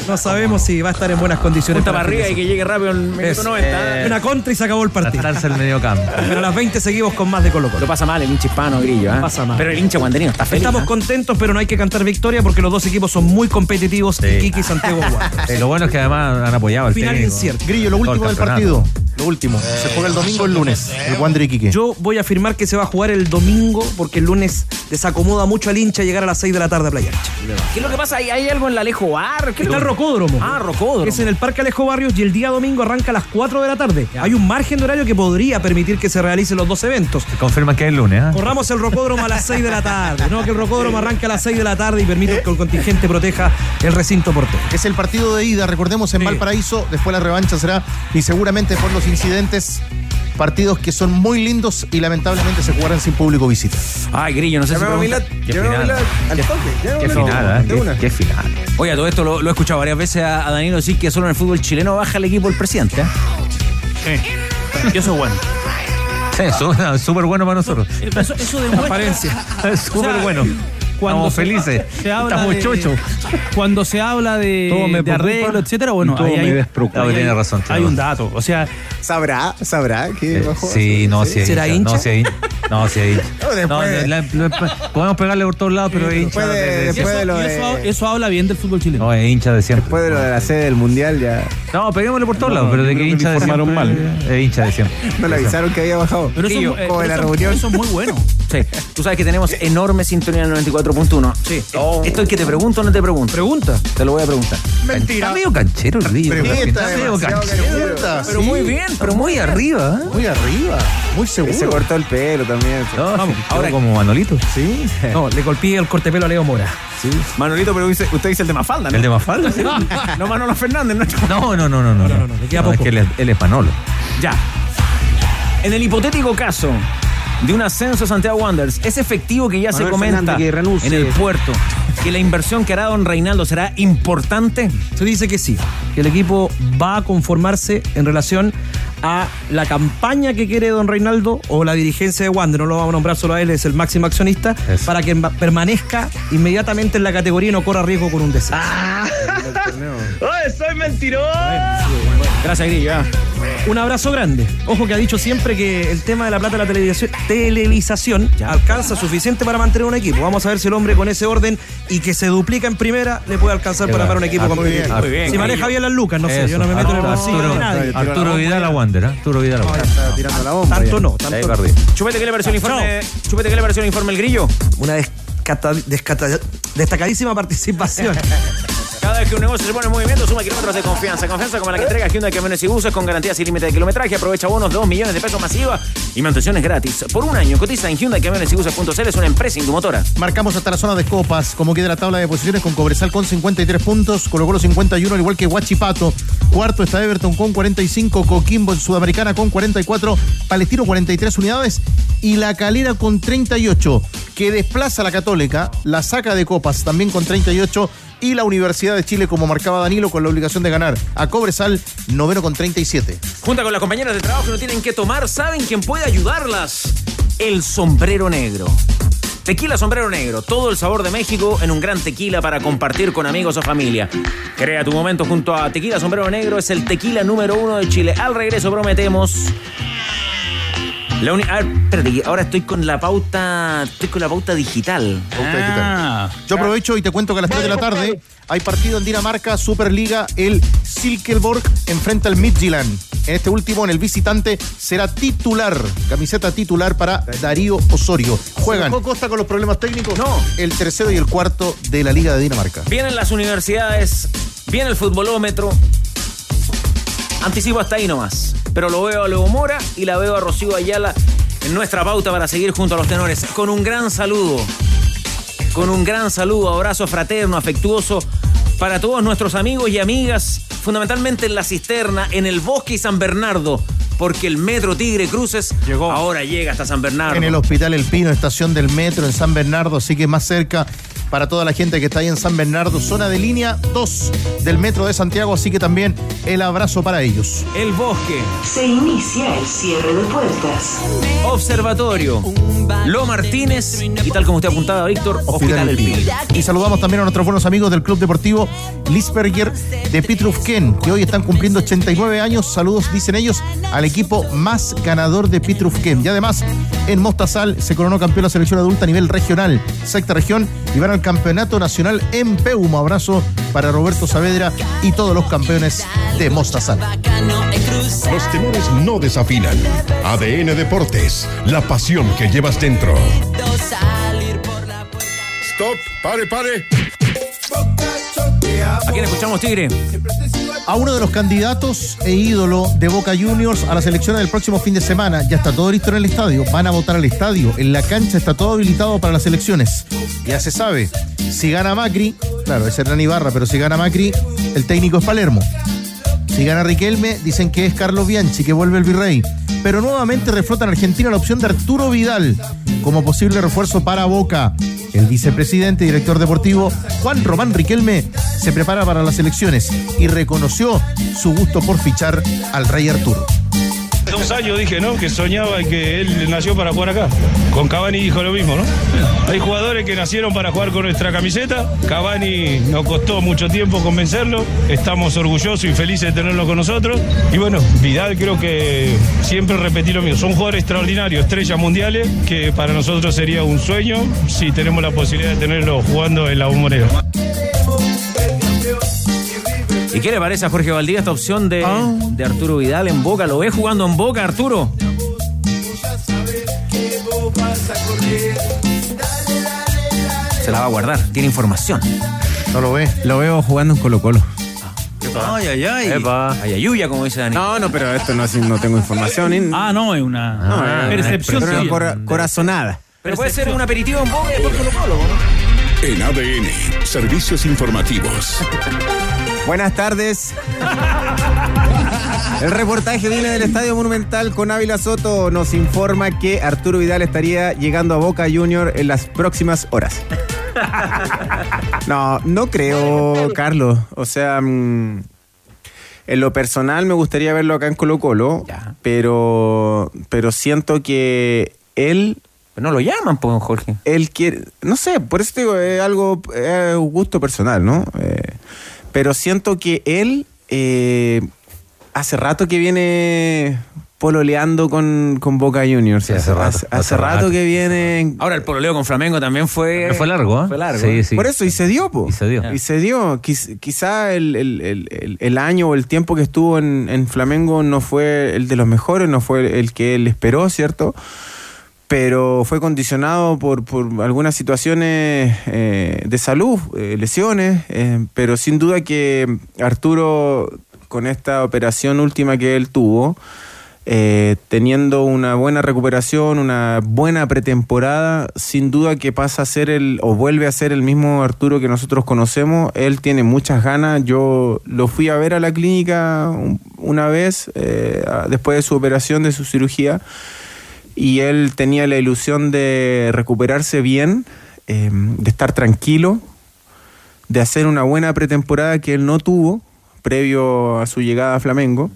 no sabemos si va a estar en buenas condiciones. Punta para para el arriba y que llegue rápido en de minuto semana. 90. Es, Una contra y se acabó el partido. Tratarse el medio campo. Pero a las 20 seguimos con más de Colo Colo. Lo pasa mal el hincha hispano, Grillo. ¿eh? Pasa mal. Pero el hincha guanderino está feliz. Estamos ¿eh? contentos, pero no hay que cantar victoria porque los dos equipos son muy competitivos. Iquique y Santiago. Eh, lo bueno es que además han apoyado al Final técnico. incierto. Grillo, lo Todo último el del campeonato. partido. Lo último. Se juega el domingo o el lunes. El Wander Iquique. Yo voy a afirmar que se va a jugar el domingo porque el lunes desacomoda mucho al hincha llegar a las 6 de la tarde a Playa Ancha. ¿Qué es lo que pasa? ¿Hay, hay algo en la Alejo Bar? ¿Qué Está el Rocódromo. Ah, Rocódromo. Es en el Parque Alejo Barrios y el día domingo arranca a las 4 de la tarde. Hay un margen de horario que podría permitir que se realicen los dos eventos. Confirman que es el lunes. ¿eh? Corramos el rocódromo a las 6 de la tarde, ¿no? Que el rocódromo arranque a las 6 de la tarde y permite que el contingente proteja el recinto portero. Es el partido de ida, recordemos, en Valparaíso. Después la revancha será, y seguramente por los incidentes, partidos que son muy lindos y lamentablemente se jugarán sin público visita. Ay, Grillo, no sé si. Pregunta- Qué final. Al toque. Qué final, ¿eh? Qué- final. Oye, todo esto lo, lo he escuchado varias veces a, a Danilo decir que solo en el fútbol chileno baja el equipo el presidente. ¿eh? Sí. Y eso es bueno. Sí, súper bueno para nosotros. Eso, eso demuestra. Transparencia. Es súper O sea, bueno. Cuando Estamos se- felices. se habla Estamos de- chochos. Cuando se habla de, Todo me de arreglo, etcétera, bueno, ahí me hay, hay- Tiene razón, hay un dato. O sea, ¿Sabrá? ¿Sabrá que Eh, bajó? Sí, no, sí. ¿Será hincha? No, sí. No, sí, es hincha. No, podemos pegarle por todos lados, pero es hincha. después de- lo eso, habla bien del fútbol chileno. No, es hincha de siempre. Después de lo de la sede del mundial ya No, peguémosle por todos No, lados, pero de que hincha de siempre. informaron Es hincha de siempre. no le avisaron que había bajado. Pero eso, la eso- reunión. eso es muy bueno. Sí. Tú sabes que tenemos enorme sintonía en el 94.1. Sí. ¿Esto es que te pregunto o no te pregunto? Pregunta. Te lo voy a preguntar. Está medio canchero el río. Está medio canchero. Pero muy bien, pero muy Muy arriba. ¿eh? Muy arriba, muy Y se seguro. cortó el pelo también. No, Vamos, sí, ahora- como Manolito. Sí. No, le golpeé el cortepelo a Leo Mora. Manolito, pero dice- usted dice el de Mafalda, ¿no? ¿El de Mafalda? sí. No, Manolo Fernández, no. No, no, no, no. No, no, no, le queda No, es poco. que él es, él es Manolo. Ya. En el hipotético caso de un ascenso a Santiago Wanderers, es efectivo que ya se comenta Fernández que renuncie. en el puerto que la inversión que hará don Reinaldo será importante. Se dice que sí, que el equipo va a conformarse en relación a la campaña que quiere don Reinaldo o la dirigencia de Wander, no lo vamos a nombrar solo a él, es el máximo accionista, Eso. para que ma- permanezca inmediatamente en la categoría y no corra riesgo con un descenso. ¡Ay, soy mentiroso! Gracias, Grillo. Un abrazo grande. Ojo que ha dicho siempre que el tema de la plata de la televisión, televisación alcanza suficiente para mantener un equipo. Vamos a ver si el hombre con ese orden y que se duplica en primera le puede alcanzar para armar un equipo Ah, competitivo. muy bien, Si maneja bien las lucas, no sé, yo no me meto en el Arturo- bolsillo de nadie. Arturo Vidal a Wander, ¿eh? Arturo Vidal a Wander. Está tirando la bomba. Tanto ya. no, Ahí tanto no. Chupete, ¿qué le pareció el informe? Chupete, ¿qué le pareció el informe el Grillo? Una descata- descata- destacadísima participación. Que un negocio se pone en movimiento, suma kilómetros de confianza. Confianza como la que entrega Hyundai Camiones y Buses con garantías y límite de kilometraje. Aprovecha bonos de 2 millones de pesos masiva y mantenciones gratis. Por un año, cotiza en Hyundai Camiones y Buses.cl. Es una empresa indumotora. Marcamos hasta la zona de copas, como queda la tabla de posiciones con Cobresal con 53 puntos, Colo Colo 51, al igual que Huachipato. Cuarto está Everton con 45, Coquimbo en Sudamericana con 44, Palestino 43 unidades y La Calera con 38, que desplaza a la Católica, la saca de copas también con 38 y la Universidad de Chile, como marcaba Danilo, con la obligación de ganar a Cobresal, noveno con 37. Junta con las compañeras de trabajo que no tienen que tomar, ¿saben quién puede ayudarlas? El sombrero negro. Tequila Sombrero Negro, todo el sabor de México en un gran tequila para compartir con amigos o familia. Crea tu momento junto a Tequila Sombrero Negro, es el tequila número uno de Chile. Al regreso prometemos. La uni- a ver, espérate, ahora estoy con la pauta. Estoy con la pauta digital. Ah, Yo aprovecho y te cuento que a las 3 de la tarde hay partido en Dinamarca, Superliga. El Silkeborg enfrenta al Midtjylland. En este último, en el visitante, será titular, camiseta titular para Darío Osorio. Juegan. Costa con los problemas técnicos? No. El tercero y el cuarto de la Liga de Dinamarca. Vienen las universidades, viene el futbolómetro. Anticipo hasta ahí nomás. Pero lo veo a Leo Mora y la veo a Rocío Ayala en nuestra pauta para seguir junto a los tenores. Con un gran saludo. Con un gran saludo, abrazo fraterno, afectuoso para todos nuestros amigos y amigas, fundamentalmente en la cisterna, en el bosque y San Bernardo, porque el metro Tigre Cruces Llegó. ahora llega hasta San Bernardo. En el Hospital El Pino, estación del metro en San Bernardo, así que más cerca para toda la gente que está ahí en San Bernardo, zona de línea 2 del Metro de Santiago, así que también el abrazo para ellos. El Bosque. Se inicia el cierre de puertas. Observatorio. Lo Martínez. Y tal como usted apuntaba, Víctor, Hospital El Pino. Y saludamos también a nuestros buenos amigos del Club Deportivo Lisberger de Pitrufken, que hoy están cumpliendo 89 años. Saludos, dicen ellos, al equipo más ganador de Pitrufken. Y además, en Mostazal se coronó campeón la selección adulta a nivel regional, sexta región, y van al campeonato nacional en Peumo. Abrazo para Roberto Saavedra y todos los campeones de Mostazal. Los temores no desafinan. ADN Deportes, la pasión que llevas dentro. Stop, pare, pare. ¿A quién escuchamos, Tigre? A uno de los candidatos e ídolo de Boca Juniors a la selección del próximo fin de semana. Ya está todo listo en el estadio. Van a votar al estadio. En la cancha está todo habilitado para las elecciones. Ya se sabe. Si gana Macri, claro, es Hernán Ibarra, pero si gana Macri, el técnico es Palermo. Si gana Riquelme, dicen que es Carlos Bianchi, que vuelve el virrey. Pero nuevamente reflota en Argentina la opción de Arturo Vidal como posible refuerzo para Boca. El vicepresidente y director deportivo Juan Román Riquelme se prepara para las elecciones y reconoció su gusto por fichar al rey Arturo. Dos años dije, ¿no? Que soñaba y que él nació para jugar acá. Con Cavani dijo lo mismo, ¿no? Hay jugadores que nacieron para jugar con nuestra camiseta. Cavani nos costó mucho tiempo convencerlo. Estamos orgullosos y felices de tenerlo con nosotros. Y bueno, Vidal creo que siempre repetí lo mismo. Son jugadores extraordinarios, estrellas mundiales, que para nosotros sería un sueño si tenemos la posibilidad de tenerlo jugando en la bombonera. ¿Y qué le parece a Jorge Valdía esta opción de, de Arturo Vidal en Boca? ¿Lo ve jugando en Boca, Arturo? Se la va a guardar, tiene información. No lo ve. Lo veo jugando en Colo Colo. Ay, ay, ay. Epa. Ayayuya, como dice Dani. No, no, pero esto no, así no tengo información. ni- Ah, no, es una no, es percepción. una cora- corazonada. Pero puede ser un aperitivo en Boca y después Colo Colo, ¿no? En ADN, servicios informativos. Buenas tardes. El reportaje viene del Estadio Monumental con Ávila Soto. Nos informa que Arturo Vidal estaría llegando a Boca Junior en las próximas horas. No, no creo, Carlos. O sea, mm, en lo personal me gustaría verlo acá en Colo Colo, pero, pero siento que él no lo llaman, pues, Jorge. Él quiere, no sé, por eso te digo, es algo, es un gusto personal, ¿no? Eh, pero siento que él eh, hace rato que viene pololeando con, con Boca Juniors. hace rato, Hace, hace rato, rato. que viene. Ahora el pololeo con Flamengo también fue. Fue largo, ¿eh? Fue largo. Sí, ¿eh? sí. Por eso, y se dio, po. Y se dio. Y se dio. Quiz- quizá el, el- el- el- el año o el tiempo que estuvo en, en Flamengo no fue el de los mejores, no fue el que él esperó, ¿cierto? Pero fue condicionado por, por algunas situaciones eh, de salud, eh, lesiones, eh, pero sin duda que Arturo, con esta operación última que él tuvo, teniendo una buena recuperación, una buena pretemporada, sin duda que pasa a ser el, o vuelve a ser el mismo Arturo que nosotros conocemos. Él tiene muchas ganas. Yo lo fui a ver a la clínica un- una vez, después de su operación, de su cirugía, y él tenía la ilusión de recuperarse bien, eh, de estar tranquilo, de hacer una buena pretemporada que él no tuvo previo a su llegada a Flamengo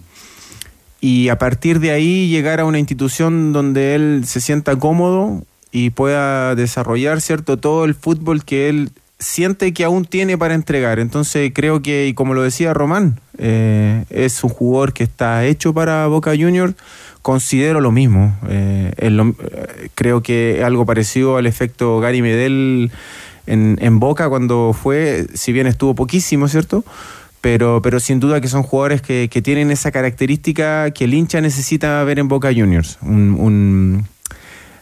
y a partir de ahí llegar a una institución donde él se sienta cómodo y pueda desarrollar cierto todo el fútbol que él siente que aún tiene para entregar. Entonces creo que, y como lo decía Román, eh, es un jugador que está hecho para Boca Juniors. Considero lo mismo. Eh, lo- eh, creo que algo parecido al efecto Gary Medel en, en Boca cuando fue, si bien estuvo poquísimo, ¿cierto? Pero, pero sin duda que son jugadores que, que tienen esa característica que el hincha necesita ver en Boca Juniors. Un, un,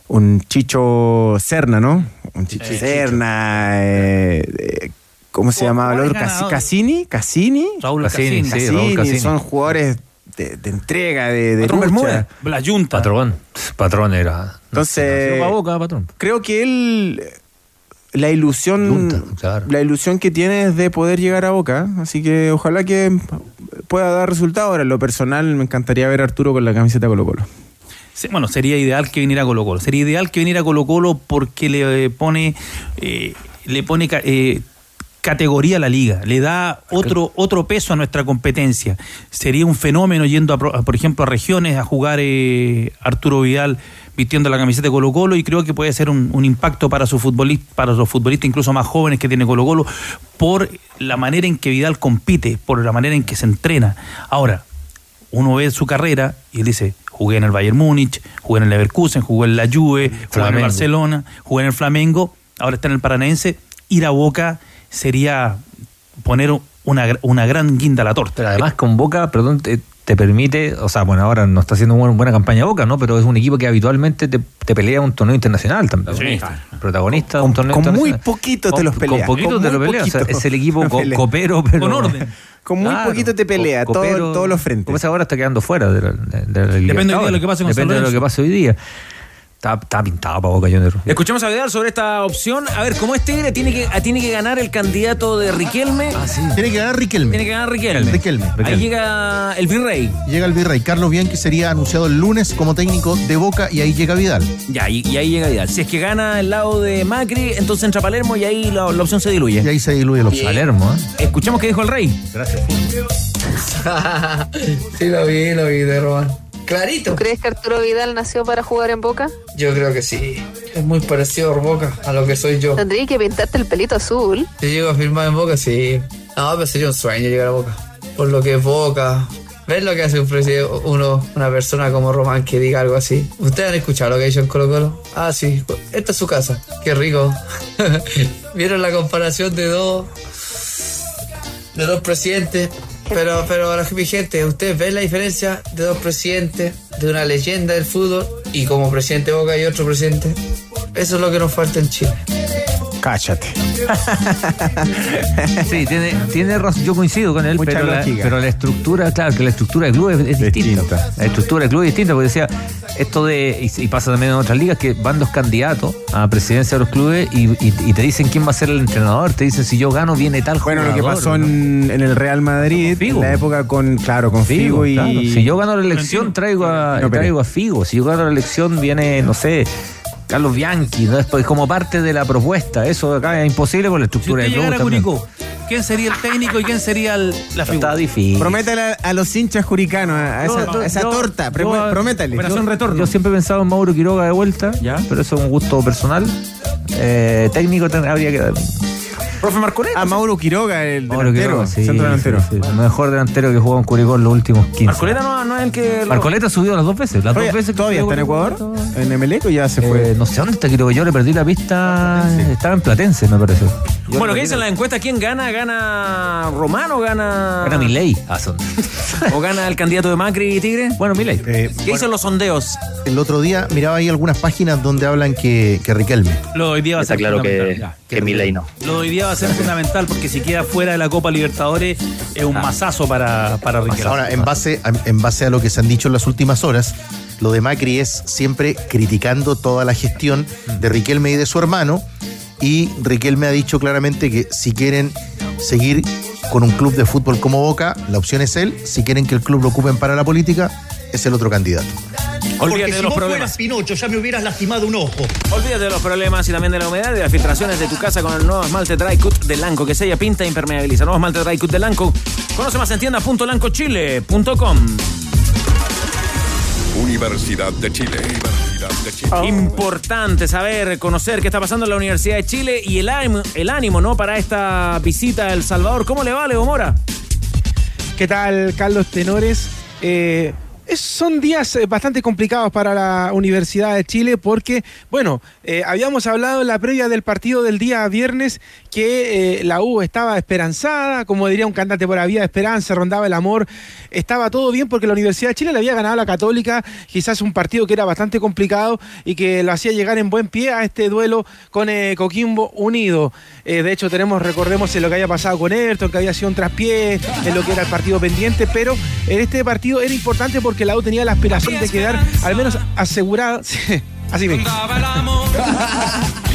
un Chicho Serna, ¿no? Un Chicho Sí, Serna. eh, eh, ¿Cómo se llamaba el otro? Cassini. Cassini. Raúl Cassini, Cassini. sí, Raúl Cassini. Son jugadores de, de entrega, de, de Patrón lucha. La Junta. Patrón. Patrón era. Entonces, boca, patrón. creo que él la ilusión Junta, claro. la ilusión que tiene es de poder llegar a Boca, así que ojalá que pueda dar resultado. Ahora, en lo personal, me encantaría ver a Arturo con la camiseta Colo Colo. Sí, bueno, sería ideal que viniera Colo Colo. Sería ideal que viniera Colo Colo porque le pone eh, le pone eh, categoría a la liga, le da otro, otro peso a nuestra competencia. Sería un fenómeno yendo, a, por ejemplo, a regiones a jugar eh, Arturo Vidal vistiendo la camiseta de Colo Colo y creo que puede ser un, un impacto para, su futbolista, para los futbolistas incluso más jóvenes que tiene Colo Colo por la manera en que Vidal compite, por la manera en que se entrena. Ahora, uno ve su carrera y él dice, jugué en el Bayern Múnich, jugué en el Leverkusen, jugué en la Juve, jugué en el. Barcelona, jugué en el Flamengo, ahora está en el Paranaense, ir a Boca sería poner una, una gran guinda a la torta. Pero además con Boca, perdón, te, te permite, o sea, bueno, ahora no está haciendo una buena campaña Boca, ¿no? Pero es un equipo que habitualmente te, te pelea un torneo internacional también. Protagonista. Protagonista de un torneo con muy poquito te los pelea. Con poquito Con te lo pelea. O sea, poquito. es el equipo co- Pelea. copero, pero. Con orden. Con muy Claro, poquito te pelea, co- todo- copero. todos los frentes. Como ahora está quedando fuera de la, de, de la hoy día de lo que pase con Depende de lo que pase hoy día. Está, está pintado para Boca Juniors. Escuchemos a Vidal sobre esta opción. A ver, como es Tigre, tiene que, tiene que ganar el candidato de Riquelme. Tiene que ganar Riquelme. Tiene que ganar Riquelme. Riquelme. Ahí llega el Virrey. Llega el Virrey. Carlos Bianchi sería anunciado el lunes como técnico de Boca y ahí llega Vidal. Ya, y, y ahí llega Vidal. Si es que gana el lado de Macri, entonces entra Palermo y ahí la, la opción se diluye. Y ahí se diluye la opción. Palermo, ¿eh? Escuchemos qué dijo el Rey. Gracias. sí, lo vi, lo vi de Román. Clarito. ¿Tú crees que Arturo Vidal nació para jugar en Boca? Yo creo que sí. Es muy parecido a Boca, a lo que soy yo. Tendría que pintarte el pelito azul. Si llego a firmar en Boca, sí. No, pero sería un sueño llegar a Boca. Por lo que es Boca. ¿Ves lo que hace un uno, una persona como Román que diga algo así? ¿Ustedes han escuchado lo que ha dicho en Colo Colo? Ah, sí. Esta es su casa. Qué rico. ¿Vieron la comparación de dos... de dos presidentes? Pero, pero mi gente, ¿ustedes ven la diferencia de dos presidentes, de una leyenda del fútbol y como presidente de Boca y otro presidente? Eso es lo que nos falta en Chile. Cáchate. Sí, tiene, tiene razón, yo coincido con él, Mucha pero la, pero la estructura, claro, que la estructura del club es, es distinta. Distinta. La estructura del club es distinta, porque decía, esto de, y, y pasa también en otras ligas, que van dos candidatos a presidencia de los clubes y, y- y te dicen quién va a ser el entrenador, te dicen si yo gano viene tal Bueno, jugador. lo que pasó ¿no? en, en el Real Madrid, Figo. en la época con, claro, con Figo, y... claro. Si yo gano la elección, traigo a, No, traigo a Figo. Si yo gano la elección, viene, no sé, Carlos Bianchi, ¿no? Después, como parte de la propuesta. Eso acá es imposible por la Si estructura usted del club. Curicó, ¿quién sería el técnico y quién sería el- la figura? Está difícil. Prométale a, a los hinchas juricanos, a esa, Yo- a esa yo- torta, yo- prométale. Operación retorno. Yo siempre he pensado en Mauro Quiroga de vuelta, pero eso es un gusto personal. Eh, técnico ten- habría que. Profe Marcoleta. A Mauro Quiroga, el Mauro delantero, Quiroga, sí, centro delantero. sí, sí. El mejor delantero que jugó en Curicó en los últimos 15. Marcoleta no, no es el que. lo- Marcoleta subió las dos veces. Las Oye, dos veces que ¿Todavía está en Ecuador? ¿En Emelec o ya se fue? Eh, no sé dónde está Quiroga. Yo le perdí la pista. Estaba en Platense, me parece. Yo Bueno, ¿qué dicen la- las encuestas? ¿Quién gana? ¿Gana Román o gana. Gana Milei. Ah, son- ¿O gana el candidato de Macri y Tigre? Bueno, Milei. Eh, ¿Qué dicen los sondeos? El otro día miraba ahí algunas páginas donde hablan que, que Riquelme. Lo de hoy día va a Está ser claro que, fundamental. que Milei no. Lo de hoy día va a ser fundamental porque si queda fuera de la Copa Libertadores es un masazo para, para Riquelme. Ahora, en base, a, en base a lo que se han dicho en las últimas horas, lo de Macri es siempre criticando toda la gestión de Riquelme y de su hermano. Y Riquelme ha dicho claramente que si quieren seguir con un club de fútbol como Boca, la opción es él. Si quieren que el club lo ocupen para la política, es el otro candidato. Olvídate de los problemas. Pinocho, ya me hubieras lastimado un ojo. Olvídate de los problemas y también de la humedad y de las filtraciones de tu casa con el nuevo esmalte Dry Cut de Lanco que sella, pinta e impermeabiliza. Nuevo esmalte Dry Cut de Lanco. Conoce más en tienda.lancochile.com. Universidad de Chile. Universidad de Chile. Importante saber, conocer qué está pasando en la Universidad de Chile y el ánimo, el ánimo ¿no? para esta visita a El Salvador. ¿Cómo le va, Leo Mora? ¿Qué tal, Carlos Tenores? Eh, son días eh, bastante complicados para la Universidad de Chile porque, bueno, eh, habíamos hablado en la previa del partido del día viernes que eh, la U estaba esperanzada, como diría un cantante por había esperanza, rondaba el amor, estaba todo bien porque la Universidad de Chile le había ganado a la Católica, quizás un partido que era bastante complicado y que lo hacía llegar en buen pie a este duelo con Coquimbo Unido. De hecho, tenemos, recordemos en lo que había pasado con Everton, que había sido un traspié, en lo que era el partido pendiente, pero en este partido era importante porque la U tenía la aspiración de quedar al menos asegurada. Sí, así mismo.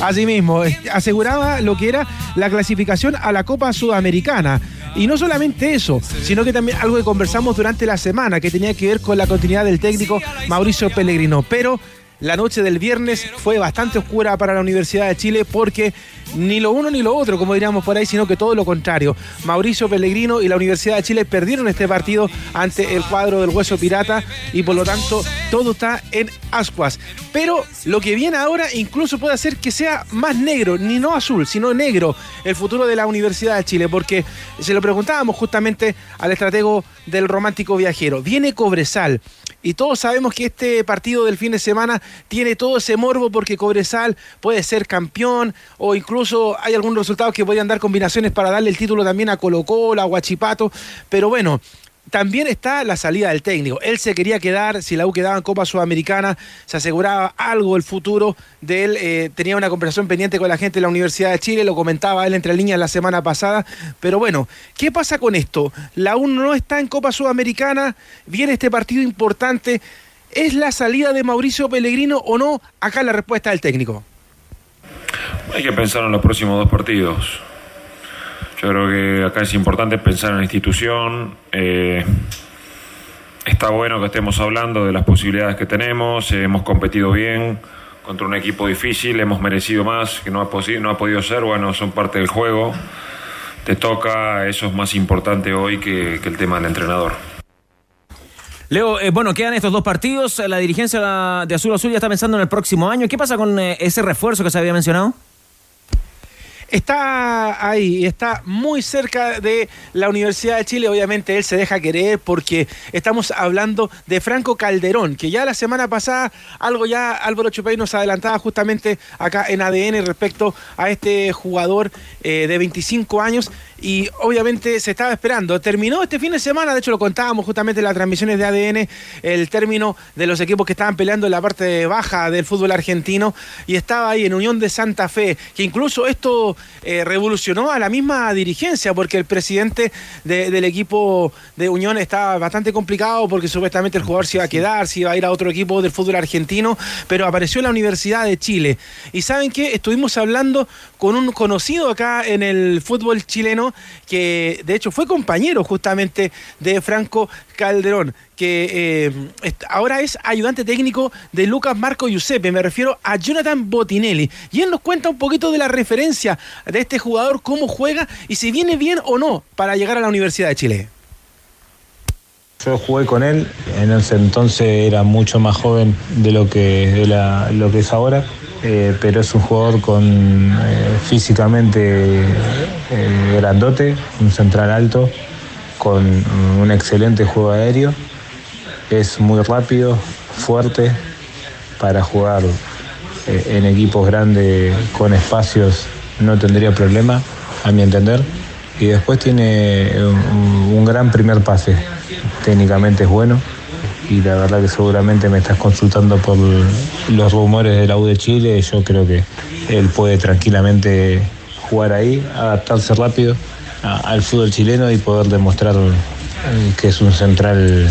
Así mismo, eh, aseguraba lo que era la clasificación a la Copa Sudamericana. Y no solamente eso, sino que también algo que conversamos durante la semana, que tenía que ver con la continuidad del técnico Mauricio Pellegrino. Pero la noche del viernes fue bastante oscura para la Universidad de Chile porque ni lo uno ni lo otro, como diríamos por ahí, sino que todo lo contrario. Mauricio Pellegrino y la Universidad de Chile perdieron este partido ante el cuadro del Hueso Pirata y por lo tanto todo está en ascuas. Pero lo que viene ahora incluso puede hacer que sea más negro, ni no azul, sino negro, el futuro de la Universidad de Chile, porque se lo preguntábamos justamente al estratego del romántico viajero. Viene Cobresal. Y todos sabemos que este partido del fin de semana tiene todo ese morbo porque Cobresal puede ser campeón o incluso hay algunos resultados que podrían dar combinaciones para darle el título también a Colo Colo, a Huachipato. Pero bueno, también está la salida del técnico. Él se quería quedar, si la U quedaba en Copa Sudamericana, se aseguraba algo el futuro de él. eh, tenía una conversación pendiente con la gente de la Universidad de Chile, lo comentaba él entre líneas la semana pasada. Pero bueno, ¿qué pasa con esto? La U no está en Copa Sudamericana, viene este partido importante. ¿Es la salida de Mauricio Pellegrino o no? Acá la respuesta del técnico. Hay que pensar en los próximos dos partidos. Yo creo que acá es importante pensar en la institución. eh, está bueno que estemos hablando de las posibilidades que tenemos. eh, hemos competido bien contra un equipo difícil, hemos merecido más, que no ha, no ha podido ser. Bueno, son parte del juego. Te toca, eso es más importante hoy que el tema del entrenador. Leo, eh, bueno, quedan estos dos partidos. La dirigencia de Azul Azul ya está pensando en el próximo año. ¿Qué pasa con eh, ese refuerzo que se había mencionado? Está ahí, está muy cerca de la Universidad de Chile. Obviamente él se deja querer porque estamos hablando de Franco Calderón, que ya la semana pasada algo ya Álvaro Chupay nos adelantaba justamente acá en ADN respecto a este jugador eh, de 25 años y obviamente se estaba esperando. Terminó este fin de semana, de hecho lo contábamos justamente en las transmisiones de ADN, el término de los equipos que estaban peleando en la parte baja del fútbol argentino y estaba ahí en Unión de Santa Fe, que incluso esto eh, revolucionó a la misma dirigencia porque el presidente de- del equipo de Unión estaba bastante complicado porque supuestamente el jugador se iba a quedar, se iba a ir a otro equipo del fútbol argentino, pero apareció la Universidad de Chile. Y saben qué, estuvimos hablando con un conocido acá en el fútbol chileno que de hecho fue compañero justamente de Franco Calderón, que eh, ahora es ayudante técnico de Lucas Marco Giuseppe, me refiero a Jonathan Botinelli. Y él nos cuenta un poquito de la referencia de este jugador, cómo juega y si viene bien o no para llegar a la Universidad de Chile. Yo jugué con él, en ese entonces era mucho más joven de lo que, de lo que es ahora, eh, pero es un jugador con eh, físicamente eh, grandote, un central alto, con un excelente juego aéreo, es muy rápido, fuerte para jugar en equipos grandes con espacios no tendría problema, a mi entender. Y después tiene un, un gran primer pase, técnicamente es bueno. Y la verdad que seguramente me estás consultando por los rumores de la U de Chile. Yo creo que él puede tranquilamente jugar ahí, adaptarse rápido al fútbol chileno y poder demostrar eh, que es un central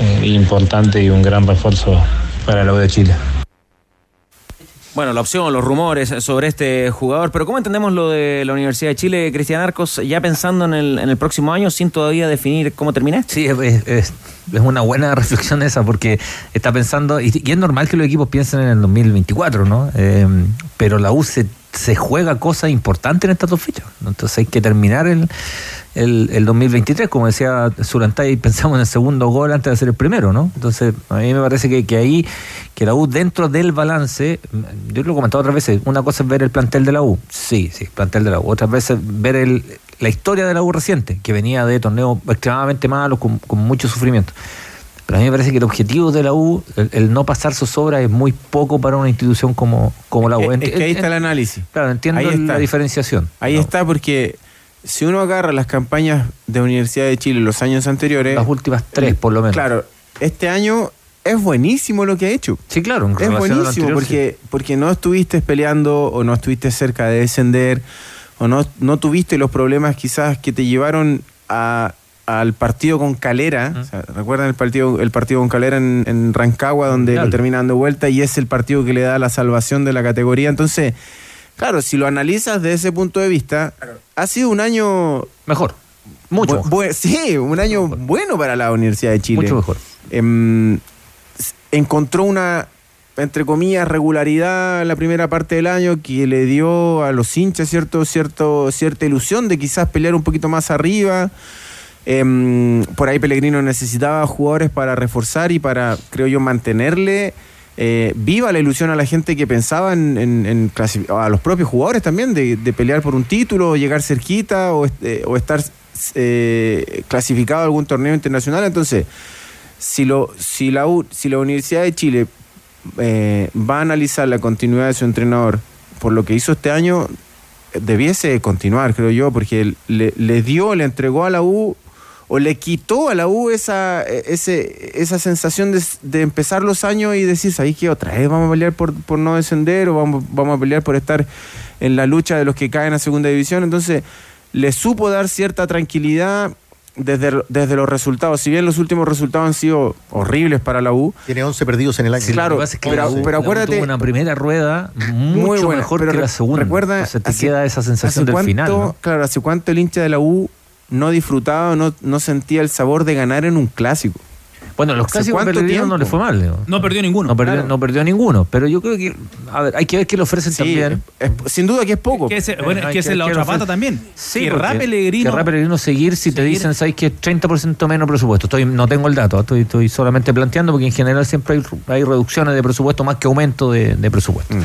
eh, importante y un gran refuerzo para la U de Chile. Bueno, la opción, los rumores sobre este jugador, pero ¿cómo entendemos lo de la Universidad de Chile, Cristian Arcos, ya pensando en el, en el próximo año sin todavía definir cómo termina? Sí, es, una buena reflexión esa porque está pensando, y, y es normal que los equipos piensen en el 2024, ¿no? Eh, pero la U se, se juega cosas importantes en estas dos fechas. Entonces hay que terminar el, el, el 2023, como decía Surantay, pensamos en el segundo gol antes de hacer el primero, ¿no? Entonces a mí me parece que, que ahí, que la U dentro del balance, yo lo he comentado otras veces, una cosa es ver el plantel de la U, sí, sí, plantel de la U, otras veces ver el, la historia de la U reciente, que venía de torneos extremadamente malos, con mucho sufrimiento. Pero a mí me parece que el objetivo de la U, el, el no pasar sus obras, es muy poco para una institución como, como la U. Es, es que ahí está el análisis. Claro, entiendo Ahí está. la diferenciación. Ahí está porque si uno agarra las campañas de Universidad de Chile los años anteriores... Las últimas tres, por lo menos. Claro, este año es buenísimo lo que ha hecho. Sí, claro. en Es buenísimo anterior, porque, porque no estuviste peleando o no estuviste cerca de descender o no, no tuviste los problemas quizás que te llevaron a- al partido con Calera. O sea, ¿Recuerdan el partido, el partido con Calera en, en Rancagua donde Claro. lo termina dando vuelta y es el partido que le da la salvación de la categoría? Entonces, claro, si lo analizas desde ese punto de vista, ha sido un año... Mejor. Mucho Bu- bu- sí, un año bueno para la Universidad de Chile. Mucho mejor. Em, encontró una entre comillas, regularidad en la primera parte del año que le dio a los hinchas cierto, cierto, cierta ilusión de quizás pelear un poquito más arriba. Em, por ahí Pellegrino necesitaba jugadores para reforzar y para, creo yo, mantenerle eh, viva la ilusión a la gente que pensaba en, a los propios jugadores también de, pelear por un título, llegar cerquita o, eh, o estar eh, clasificado a algún torneo internacional. Entonces, si, lo, si, la, U- si la Universidad de Chile eh, va a analizar la continuidad de su entrenador por lo que hizo este año, debiese continuar, creo yo, porque le dio, le entregó a la U o le quitó a la U esa, ese, esa sensación de, de empezar los años y decir, ¿sabéis qué? Otra vez vamos a pelear por, por no descender o vamos, vamos a pelear por estar en la lucha de los que caen a segunda división. Entonces, le supo dar cierta tranquilidad desde, desde los resultados. Si bien los últimos resultados han sido horribles para la U. Tiene 11 perdidos en el año. Sí, claro, que pasa es que pero, la U- pero la U acuérdate. tuvo una primera rueda mucho buena, mejor pero que la segunda. Recuerda, Entonces te hace- queda esa sensación del cuánto- final. ¿no? Claro, hace cuánto el hincha de la U no disfrutaba, no, no sentía el sabor de ganar en un clásico. Bueno, los ¿Hace clásicos no le fue mal. digo. No perdió ninguno. No perdió, Claro. no perdió ninguno. Pero yo creo que, a ver, hay que ver qué le ofrecen Sí, también. es- sin duda que es poco. Que ese- bueno, Hay que esa es la otra pata también. Sí, Querrá porque Pellegrino- Pellegrino seguir si te dicen, ¿sabes que 30% menos presupuesto? Estoy, no tengo el dato, estoy, estoy solamente planteando porque en general siempre hay, hay reducciones de presupuesto más que aumento de, de presupuesto. Mm.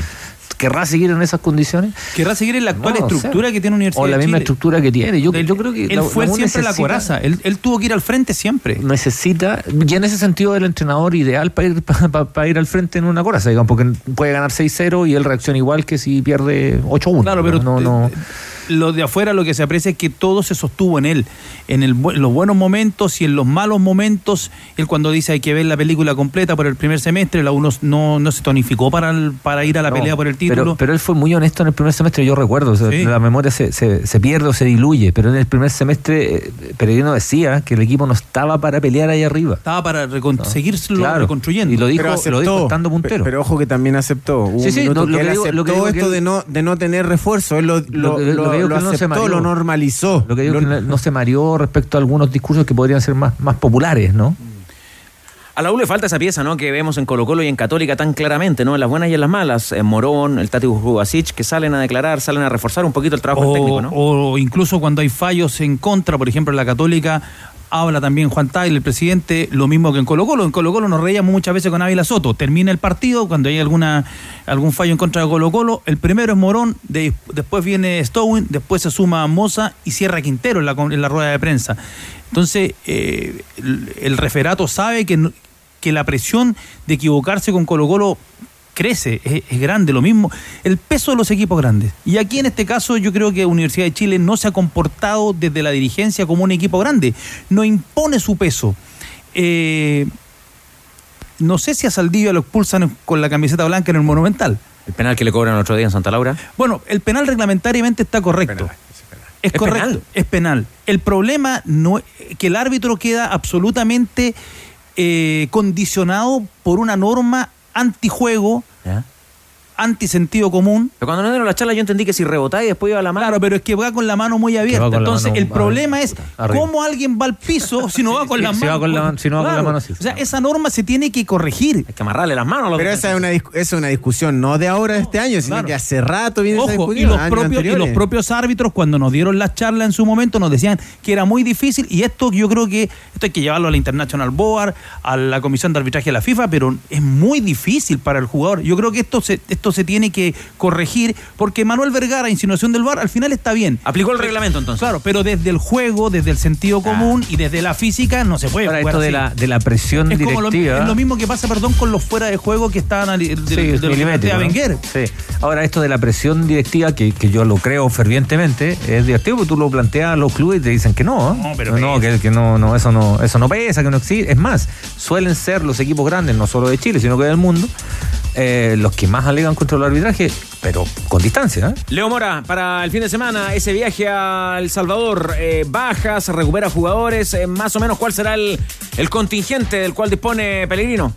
¿Querrá seguir en esas condiciones? Querrá seguir en la actual No, o sea, estructura que tiene Universidad O la de misma Chile. estructura que tiene. Yo, Él- yo creo que él la- fue la siempre la coraza. Él, él tuvo que ir al frente siempre. necesita, y en ese sentido el entrenador ideal para ir, para, ir al frente en una coraza, digamos, porque puede ganar 6-0 y él reacciona igual que si pierde 8-1. Claro, pero no, no, lo de afuera lo que se aprecia es que todo se sostuvo en él, en el los buenos momentos y en los malos momentos. Él cuando dice hay que ver la película completa por el primer semestre, la uno no, no se tonificó para, el- para ir a la no, pelea por el título. Pero, pero él fue muy honesto en el primer semestre, yo recuerdo, o sea, Sí. la memoria se, se, se pierde o se diluye, pero en el primer semestre eh, Peregrino decía que el equipo no estaba para pelear ahí arriba. Estaba para recon- seguirlo Claro. reconstruyendo. Y lo dijo, Pero lo aceptó, dijo estando puntero. Pero, ojo que también aceptó. Hubo Sí, un sí, minuto no, lo que que él digo- lo que aceptó que esto él- de, no, de no tener refuerzo. Él lo, lo, lo- digo lo que no se aceptó, mareó. lo normalizó. Lo que digo Lo- que no se mareó respecto a algunos discursos que podrían ser más, más populares, ¿no? A la U le falta esa pieza, ¿no? Que vemos en Colo Colo y en Católica tan claramente, ¿no? En las buenas y en las malas. En Morón, el Tati Bubasic, que salen a declarar, salen a reforzar un poquito el trabajo técnico, ¿no? o incluso cuando hay fallos en contra, por ejemplo, en la Católica, habla también Juan Tagle, el presidente, lo mismo que en Colo Colo. En Colo Colo nos reíamos muchas veces con Ávila Soto. Termina el partido, cuando hay alguna algún fallo en contra de Colo Colo, el primero es Morón, de- después viene Stowin, después se suma Moza y cierra Quintero en la, rueda de prensa. Entonces, eh, el, el referato sabe que, que la presión de equivocarse con Colo Colo crece, es, es grande, lo mismo, el peso de los equipos grandes. Y aquí en este caso yo creo que Universidad de Chile no se ha comportado desde la dirigencia como un equipo grande, no impone su peso. Eh, no sé si a Saldivia lo expulsan con la camiseta blanca en el Monumental. El penal que le cobran el otro día en Santa Laura. Bueno, el penal reglamentariamente está correcto. Es, ¿Es correcto, penal? es penal. El problema no es que el árbitro queda absolutamente eh, condicionado por una norma antijuego. Antisentido común. Pero cuando no dieron la charla yo entendí que si rebotaba y después iba a la mano. Claro, pero es que va con la mano muy abierta. Entonces, mano el problema es arriba. cómo alguien va al piso si no va con sí, la si mano. va con la- si no va con la mano, sí. O sea, esa norma se tiene que corregir. Hay que amarrarle las manos a los Pero esa es, una, esa es una discusión no de ahora de este año, sino claro. que hace rato viene esa Ojo, y propios, los propios árbitros cuando nos dieron la charla en su momento nos decían que era muy difícil y esto yo creo que esto hay que llevarlo a la International Board, a la Comisión de Arbitraje de la FIFA, pero es muy difícil para el jugador. Yo creo que esto se, esto se tiene que corregir porque Manuel Vergara, insinuación del VAR, al final está bien. Aplicó el reglamento entonces. Claro, pero desde el juego, desde el sentido común y desde la física no se puede Ahora, jugar esto de la, de la presión es, como lo, directiva. es lo mismo que pasa, perdón, con los fuera de juego que estaban de, Sí, de, es de plantea ¿no? Sí. Ahora, esto de la presión directiva, que, que yo lo creo fervientemente, es divertido porque tú lo planteas a los clubes y te dicen que no. ¿eh? No, pero no, que, que no, no, eso no, eso no pesa, que no existe. Es más, suelen ser los equipos grandes, no solo de Chile, sino que del mundo, eh, los que más alegan contra el arbitraje, pero con distancia. ¿eh? Leo Mora, para el fin de semana, ese viaje a El Salvador, eh, bajas, recupera jugadores, eh, más o menos cuál será el, el contingente del cual dispone Pellegrino.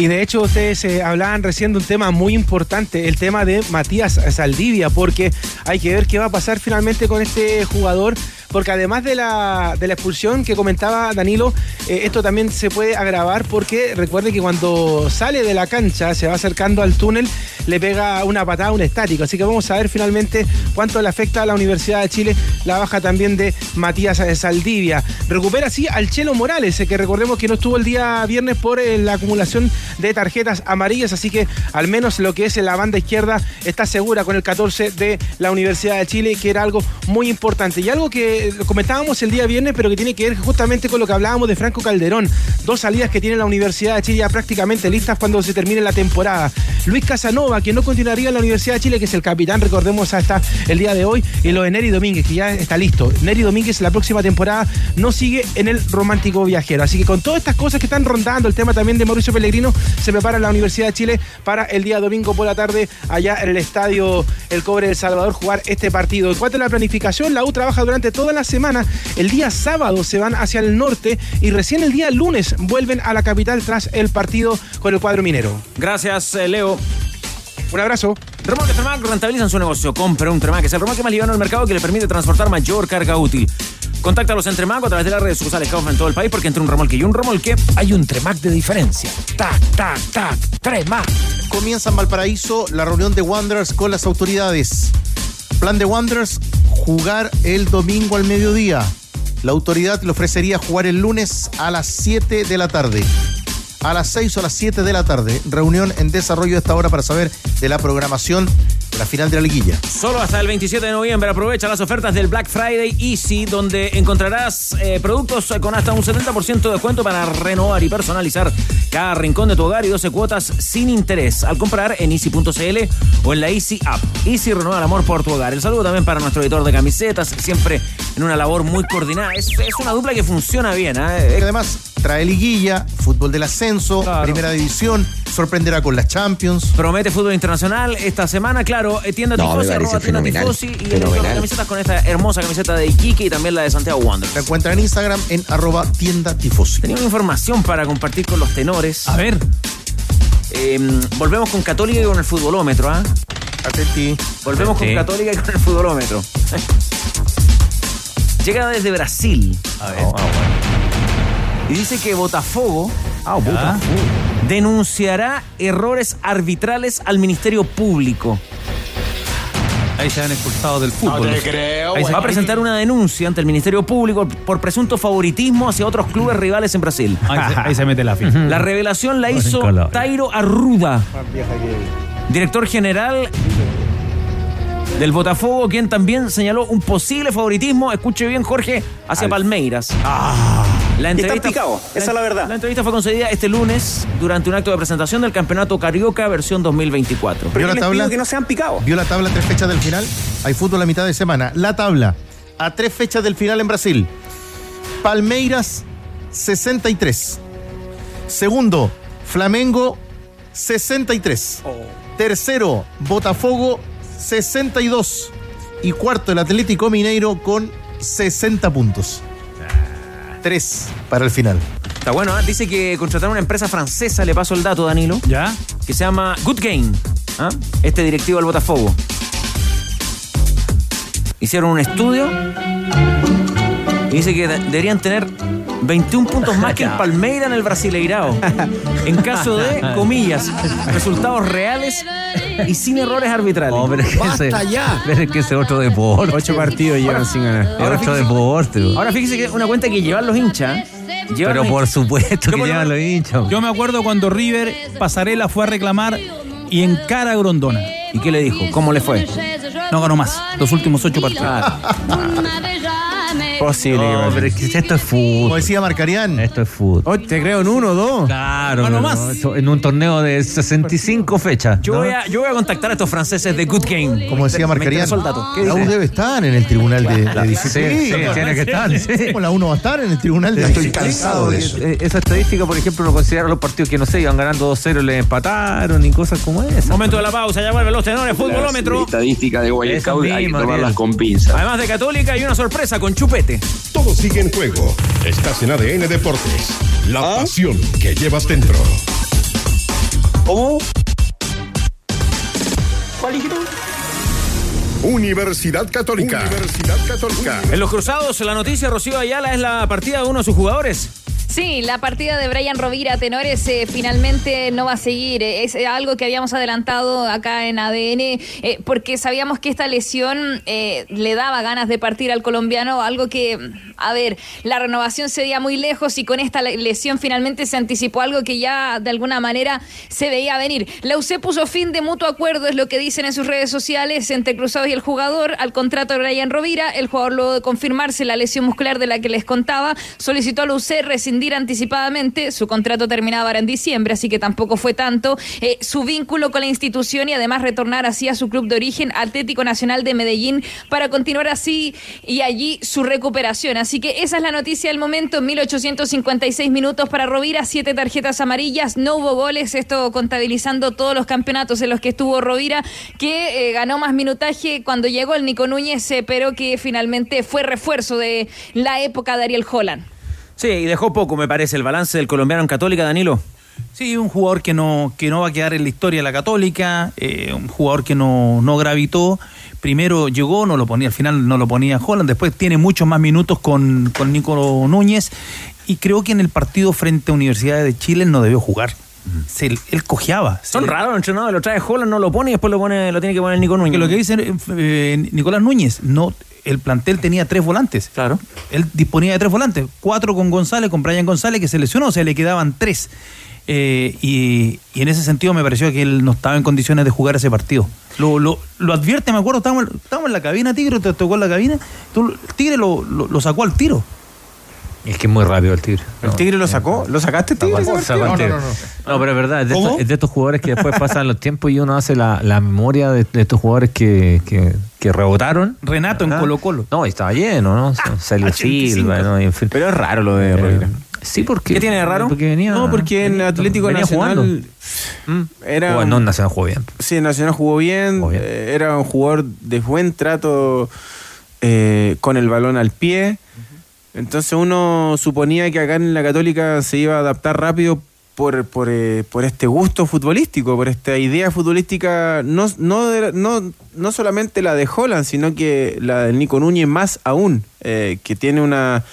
Y de hecho ustedes eh, hablaban recién de un tema muy importante, el tema de Matías Saldivia, porque hay que ver qué va a pasar finalmente con este jugador, porque además de la, de la expulsión que comentaba Danilo, eh, esto también se puede agravar porque recuerde que cuando sale de la cancha, se va acercando al túnel, le pega una patada un estático. Así que vamos a ver finalmente cuánto le afecta a la Universidad de Chile la baja también de Matías Saldivia. Recupera así al Chelo Morales, eh, que recordemos que no estuvo el día viernes por eh, la acumulación de tarjetas amarillas, así que al menos lo que es la banda izquierda está segura con el 14 de la Universidad de Chile, que era algo muy importante. Y algo que comentábamos el día viernes, pero que tiene que ver justamente con lo que hablábamos de Franco Calderón. Dos salidas que tiene la Universidad de Chile ya prácticamente listas cuando se termine la temporada. Luis Casanova, que no continuaría en la Universidad de Chile, que es el capitán, recordemos hasta el día de hoy, y lo de Neri Domínguez, que ya está listo. Neri Domínguez la próxima temporada no sigue en el romántico viajero. Así que con todas estas cosas que están rondando, el tema también de Mauricio Pellegrino, se prepara la Universidad de Chile para el día domingo por la tarde allá en el estadio El Cobre del Salvador jugar este partido. En cuanto a la planificación, la U trabaja durante toda la semana. El día sábado se van hacia el norte y recién el día lunes vuelven a la capital tras el partido con el cuadro minero. Gracias, eh, Leo. Un abrazo. Remolques Tremac rentabilizan su negocio. Compra un Tremac. Es el remolque más liviano del mercado que le permite transportar mayor carga útil. Contáctalos en Tremac a través de las redes sociales Kaufman en todo el país porque entre un remolque y un remolque hay un Tremac de diferencia. Tac, tac, tac. Tremac. Comienza en Valparaíso la reunión de Wanderers con las autoridades. Plan de Wanderers, jugar el domingo al mediodía. La autoridad le ofrecería jugar el lunes a las 7 de la tarde. A las 6 o a las 7 de la tarde. Reunión en desarrollo a esta hora para saber de la programación la final de la liguilla. Solo hasta el 27 de noviembre aprovecha las ofertas del Black Friday Easy, donde encontrarás eh, productos con hasta un 70% de descuento para renovar y personalizar cada rincón de tu hogar y 12 cuotas sin interés al comprar en easy.cl o en la Easy App. Easy renueva el amor por tu hogar. El saludo también para nuestro editor de camisetas, siempre en una labor muy coordinada. Es, es una dupla que funciona bien. ¿eh? Además trae liguilla, fútbol del ascenso, primera división, sorprenderá con las Champions. Promete fútbol internacional esta semana, claro, eh, tienda No, Tifosi, arroba tienda fenomenal, Tifosi y fenomenal. camisetas con esta hermosa camiseta de Iquique y también la de Santiago Wander. La encuentra en Instagram en arroba tienda tifosi. Tenía una información para compartir con los tenores. A ver. volvemos con Católica y con el futbolómetro, ¿ah? Atenti. Volvemos con. Católica y con el futbolómetro. Llega desde Brasil. A ver. Y dice que Botafogo, denunciará errores arbitrales al Ministerio Público. Ahí se han expulsado del fútbol. Ahí se va a presentar una denuncia ante el Ministerio Público por presunto favoritismo hacia otros clubes rivales en Brasil. Ahí se, ahí se mete la FIFA. La revelación la hizo. Tairo Arruda, director general del Botafogo, quien también señaló un posible favoritismo, escuche bien Jorge, hacia Palmeiras. La Y están picados, esa es la verdad. La entrevista fue concedida este lunes durante un acto de presentación del Campeonato Carioca versión 2024. ¿Vio la tabla? no sean picados. ¿Vio la tabla a tres fechas del final? Hay fútbol a mitad de semana. La tabla a tres fechas del final en Brasil. Palmeiras, 63. Segundo, Flamengo, 63. Tercero, Botafogo, 62. Y cuarto, el Atlético Mineiro con 60 puntos. Tres para el final. Está bueno, ¿ah? dice que contrataron una empresa francesa, le paso el dato, Danilo. ¿Ya? Que se llama Good Game. ¿ah? Este directivo del Botafogo. Hicieron un estudio y dice que de- deberían tener 21 puntos más que el Palmeira en el Brasileirao. En caso de, comillas, resultados reales y sin errores arbitrales. No, pero es que ese, pero es que ese es otro deporte. Ocho partidos llevan sin ganar. Es Ahora otro fíjese- deporte. Ahora fíjese que es una cuenta que llevan los hinchas. llevan Pero los por hinchas. supuesto que llevan los hinchas. Yo me acuerdo cuando River Pasarela fue a reclamar y en cara a Grondona. ¿Y qué le dijo? ¿Cómo le fue? No ganó más. Los últimos ocho partidos. Posible. No, que pero es que esto es fútbol. Como decía Marcarián. Esto es fútbol. Oh, te creo en uno o dos. Claro, no, más. no, eso en un torneo de 65 fechas. Yo, ¿no? voy a, yo voy a contactar a estos franceses de Good Game. Como decía Me Marcarián. interesó el dato. ¿Qué La U dice? debe estar en el tribunal de, de Sí, disciplina. sí, tiene que estar. sí. ¿Cómo la 1 va a estar en el tribunal de disciplina? Eh, Esa estadística, por ejemplo, no considera los partidos que no sé, iban ganando 2-0 y le empataron y cosas como esa. Momento de la pausa, ya vuelven los tenores, futbolómetro. Estadística de Guay Esa Scout hay que tomarlas Ariel. con pinzas. Además de Católica hay una sorpresa con Chupete. Todo sigue en juego. Estás en ADN Deportes. La pasión que llevas dentro. ¿Cómo? ¿Cuál dijiste? Universidad Católica. Universidad Católica. En los cruzados, la noticia, Rocío Ayala, es la partida de uno de sus jugadores. Sí, la partida de Brian Rovira Tenores eh, finalmente no va a seguir. Eh, Es eh, algo que habíamos adelantado acá en ADN porque sabíamos que esta lesión le daba ganas de partir al colombiano, algo que, a ver, la renovación se veía muy lejos y con esta le- lesión finalmente se anticipó algo que ya de alguna manera se veía venir. La UC puso fin de mutuo acuerdo, es lo que dicen en sus redes sociales, entre Cruzados y el jugador al contrato de Brian Rovira. El jugador, luego de confirmarse la lesión muscular de la que les contaba, solicitó a la UC rescindir anticipadamente. Su contrato terminaba ahora en diciembre, así que tampoco fue tanto. eh, su vínculo con la institución y además retornar así a su club de origen, Atlético Nacional de Medellín, para continuar así y allí su recuperación. Así que esa es la noticia del momento. 1856 minutos para Rovira, siete tarjetas amarillas, no hubo goles, esto contabilizando todos los campeonatos en los que estuvo Rovira, que eh, ganó más minutaje cuando llegó el Nico Núñez, pero que finalmente fue refuerzo de la época de Ariel Holland. Sí, y dejó poco, me parece, el balance del colombiano en Católica, Danilo. Sí, un jugador que no, que no va a quedar en la historia de la Católica, eh, un jugador que no, no gravitó. Primero llegó, no lo ponía, al final no lo ponía Holland, después tiene muchos más minutos con, con Nico Núñez y creo que en el partido frente a Universidad de Chile no debió jugar. Se- él cojeaba. Son raros, entrenadores, lo trae Holland, no lo pone y después lo, pone, lo tiene que poner Nico Núñez. Que lo que dice eh, Nicolás Núñez, no, el plantel tenía tres volantes. Claro. Él disponía de tres volantes, cuatro con González, con Brian González, que se lesionó, o sea, le quedaban tres. Eh, y, y en ese sentido me pareció que él no estaba en condiciones de jugar ese partido. Lo, lo, lo advierte, me acuerdo, estábamos, estábamos en la cabina, Tigre, te tocó en la cabina, tú, el Tigre lo, lo- lo sacó al tiro. Es que es muy rápido el Tigre. ¿El Tigre lo sacó? ¿Lo sacaste, Tigre? No, pero es verdad, es de, estos, es de estos jugadores que después pasan los tiempos y uno hace la, la memoria de, de estos jugadores que, que, que rebotaron. Renato en. Colo Colo. No, y estaba lleno, ¿no? 85. Silva, ¿no? Y en fin. Pero es raro lo de Rovira. Sí, porque. ¿Qué tiene de raro? Porque venía. No, porque en Atlético venía Nacional jugando. era Jugó- no, en Nacional jugó bien. Sí, en Nacional jugó bien, bien. eh, era un jugador de buen trato eh, con el balón al pie. Entonces uno suponía que acá en la Católica se iba a adaptar rápido por, por, eh, por este gusto futbolístico, por esta idea futbolística, no, no, de- no, no solamente la de Holland, sino que la del Nico Núñez más aún, eh, que tiene una,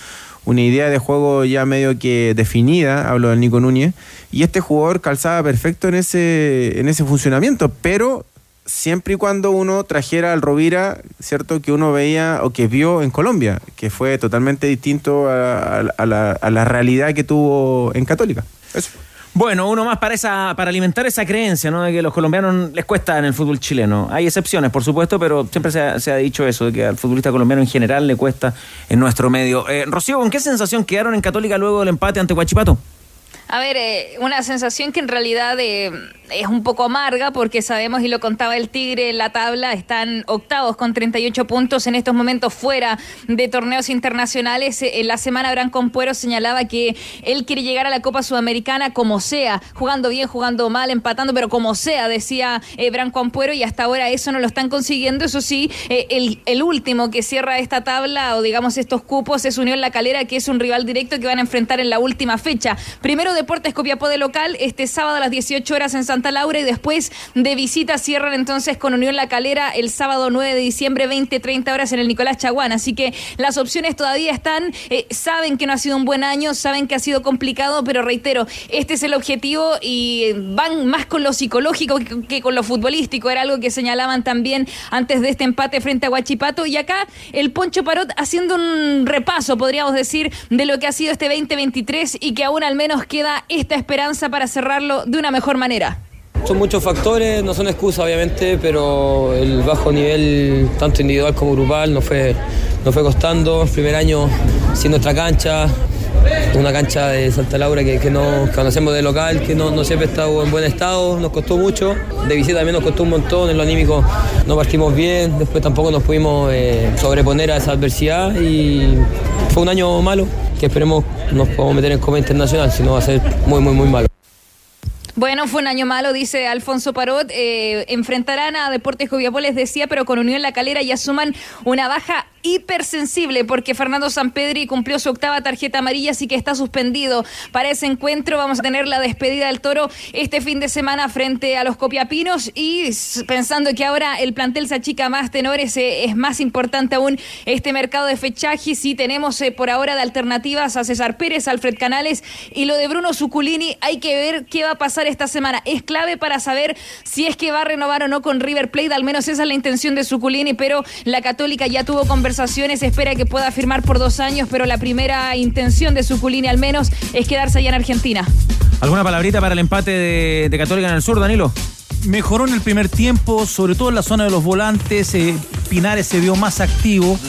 una idea de juego ya medio que definida, hablo del Nico Núñez, y este jugador calzaba perfecto en ese, en ese funcionamiento, pero siempre y cuando uno trajera al Rovira, ¿cierto? Que uno veía o que vio en Colombia, que fue totalmente distinto a, a- a la, a la realidad que tuvo en Católica. Eso. Bueno, uno más para esa, para alimentar esa creencia, ¿no? De que los colombianos les cuesta en el fútbol chileno. Hay excepciones, por supuesto, pero siempre se ha, se ha dicho eso, de que al futbolista colombiano en general le cuesta en nuestro medio. Eh, Rocío, ¿con qué sensación quedaron en Católica luego del empate ante Huachipato? A ver, eh, una sensación que en realidad eh, es un poco amarga porque sabemos, y lo contaba el Tigre en la tabla, están octavos con 38 puntos en estos momentos fuera de torneos internacionales. Eh, En la semana, Bran Compuero señalaba que él quiere llegar a la Copa Sudamericana como sea, jugando bien, jugando mal, empatando, pero como sea, decía eh, Bran Compuero, y hasta ahora eso no lo están consiguiendo. Eso sí, eh, el, último que cierra esta tabla o digamos estos cupos es Unión La Calera, que es un rival directo que van a enfrentar en la última fecha. Primero Deportes Copiapó de local, este sábado a las 18 horas en Santa Laura y después de visita cierran entonces con Unión La Calera el sábado 9 de diciembre, 20-30 horas en el Nicolás Chaguán. Así que las opciones todavía están, eh, saben que no ha sido un buen año, saben que ha sido complicado, pero reitero, este es el objetivo y van más con lo psicológico que, que con lo futbolístico. Era algo que señalaban también antes de este empate frente a Huachipato. Y acá el Poncho Parot haciendo un repaso, podríamos decir, de lo que ha sido este 2023 y que aún al menos queda esta esperanza para cerrarlo de una mejor manera. Son muchos factores, no son excusas obviamente, pero el bajo nivel, tanto individual como grupal, nos fue, nos fue costando. El primer año sin nuestra cancha, una cancha de Santa Laura que, que no conocemos de local, que no, no siempre está en buen estado, nos costó mucho. De visita también nos costó un montón, en lo anímico no partimos bien, después tampoco nos pudimos eh, sobreponer a esa adversidad y fue un año malo que esperemos nos podamos meter en Copa Internacional, si no va a ser muy, muy, muy malo. Bueno, fue un año malo, dice Alfonso Parot. Eh, enfrentarán a Deportes Copiapó, les decía, pero con Unión La Calera ya suman una baja hipersensible porque Fernando Sampedri cumplió su octava tarjeta amarilla, así que está suspendido para ese encuentro. Vamos a tener la despedida del toro este fin de semana frente a los Copiapinos y pensando que ahora el plantel se achica más tenores, eh, es más importante aún este mercado de fechaje. Sí tenemos eh, por ahora de alternativas a César Pérez, Alfred Canales y lo de Bruno Zuculini. Hay que ver qué va a pasar esta semana. Es clave para saber si es que va a renovar o no con River Plate. Al menos esa es la intención de Zuculini, pero la Católica ya tuvo conversaciones. Espera que pueda firmar por dos años, pero la primera intención de Zuculini al menos es quedarse allá en Argentina. ¿Alguna palabrita para el empate de, de Católica en el sur, Danilo? Mejoró en el primer tiempo, sobre todo en la zona de los volantes. eh, Pinares se vio más activo.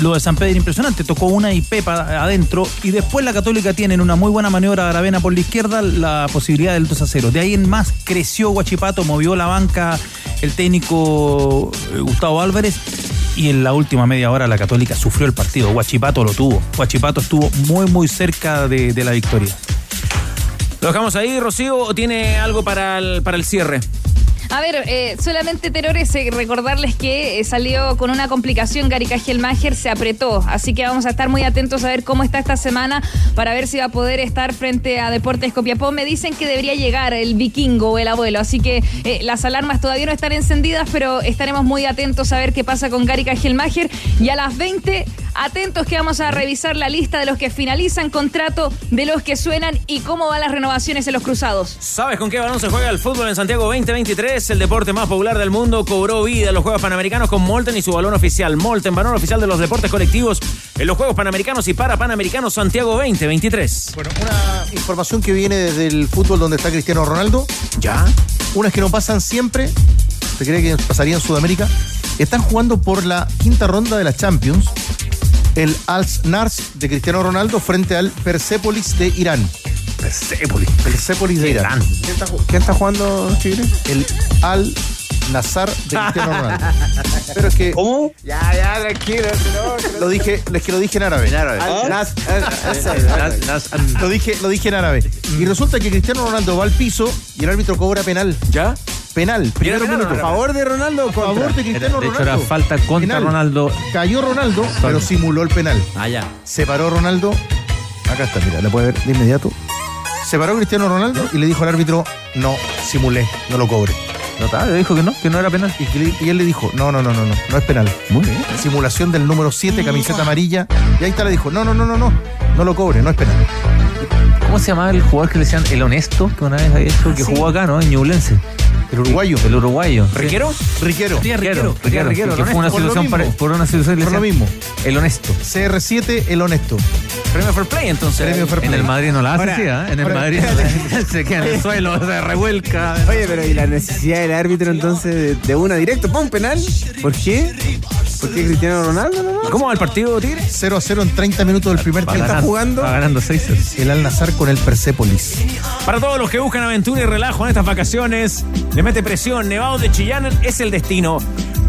Lo de San Pedro impresionante, tocó una y Pepa adentro. Y después la Católica tiene en una muy buena maniobra de Aravena por la izquierda la posibilidad del 2 a 0. De ahí en más creció Guachipato, movió la banca el técnico eh, Gustavo Álvarez. Y en la última media hora la Católica sufrió el partido. Guachipato lo tuvo. Guachipato estuvo muy, muy cerca de, de la victoria. ¿Lo dejamos ahí, Rocío, o tiene algo para el, para el cierre? A ver, eh, solamente tenores, eh, recordarles que eh, salió con una complicación Gary Cajelmacher, se apretó, así que vamos a estar muy atentos a ver cómo está esta semana para ver si va a poder estar frente a Deportes Copiapó. Me dicen que debería llegar el vikingo o el abuelo, así que eh, las alarmas todavía no están encendidas, pero estaremos muy atentos a ver qué pasa con Gary Cajelmacher. Y a las 20, atentos que vamos a revisar la lista de los que finalizan contrato, de los que suenan y cómo van las renovaciones en los cruzados. ¿Sabes con qué balón se juega el fútbol en Santiago 2023? El deporte más popular del mundo cobró vida en los Juegos Panamericanos con Molten y su balón oficial. Molten, balón oficial de los deportes colectivos en los Juegos Panamericanos y para Panamericanos Santiago 2023. Bueno, una información que viene desde el fútbol donde está Cristiano Ronaldo. Ya. Unas que no pasan siempre. ¿Se cree que pasaría en Sudamérica? Están jugando por la quinta ronda de la Champions. El Al Nars de Cristiano Ronaldo frente al Persepolis de Irán. Persepolis. Persepolis de Irán. ¿Quién está, quién está jugando, Tigre? El Al Nazar de Cristiano Ronaldo. Pero es que. ¿Cómo? Ya, ya, tranquilo. Lo dije, es que lo dije en árabe. Al- Nas- Lo dije, lo dije en árabe. Y resulta que Cristiano Ronaldo va al piso y el árbitro cobra penal. ¿Ya? Penal, primer penal minuto. no ¿A favor de Ronaldo contra? favor de Cristiano de hecho, Ronaldo? era falta contra Penal. Ronaldo. Cayó Ronaldo, pero simuló el penal. Ah, ya. Se paró Ronaldo. Acá está, mira, la puede ver de inmediato. Se paró Cristiano Ronaldo y le dijo al árbitro, no, simulé, no lo cobre. Notable, dijo que no, que no era penal. Y, que le- y él le dijo, no, no, no, no, no, no es penal. Muy bien. Simulación del número 7, camiseta amarilla. Y ahí está, le dijo, no, no, no, no, no, no lo cobre, no es penal. ¿Cómo se llamaba el jugador que le decían el honesto? Que una vez había hecho, que Sí. jugó acá, ¿no? En Ñublense. El uruguayo. El uruguayo. ¿Riquero? Riquero. Sí, Riquero. Riquero, Riquero, que fue una. Por situación pare- por una situación Por lo mismo. El honesto. CR7, el honesto. Premio Fair Play, entonces. Premio Fair En Play. el Madrid no la hace, sí, ¿eh? En el Madrid se queda en el suelo, se revuelca. Oye, pero ¿y la necesidad del árbitro entonces de, una directo? ¿Pon penal? ¿Por qué? ¿Por qué Cristiano Ronaldo nomás? ¿Cómo va el partido, Tigre? 0 a 0 en 30 minutos del primer tiempo. ganando, jugando? Va ganando 6 El Al Nazar con el Persepolis. Para todos los que buscan aventura y relajo en estas vacaciones, le mete presión, Nevado de Chillán es el destino.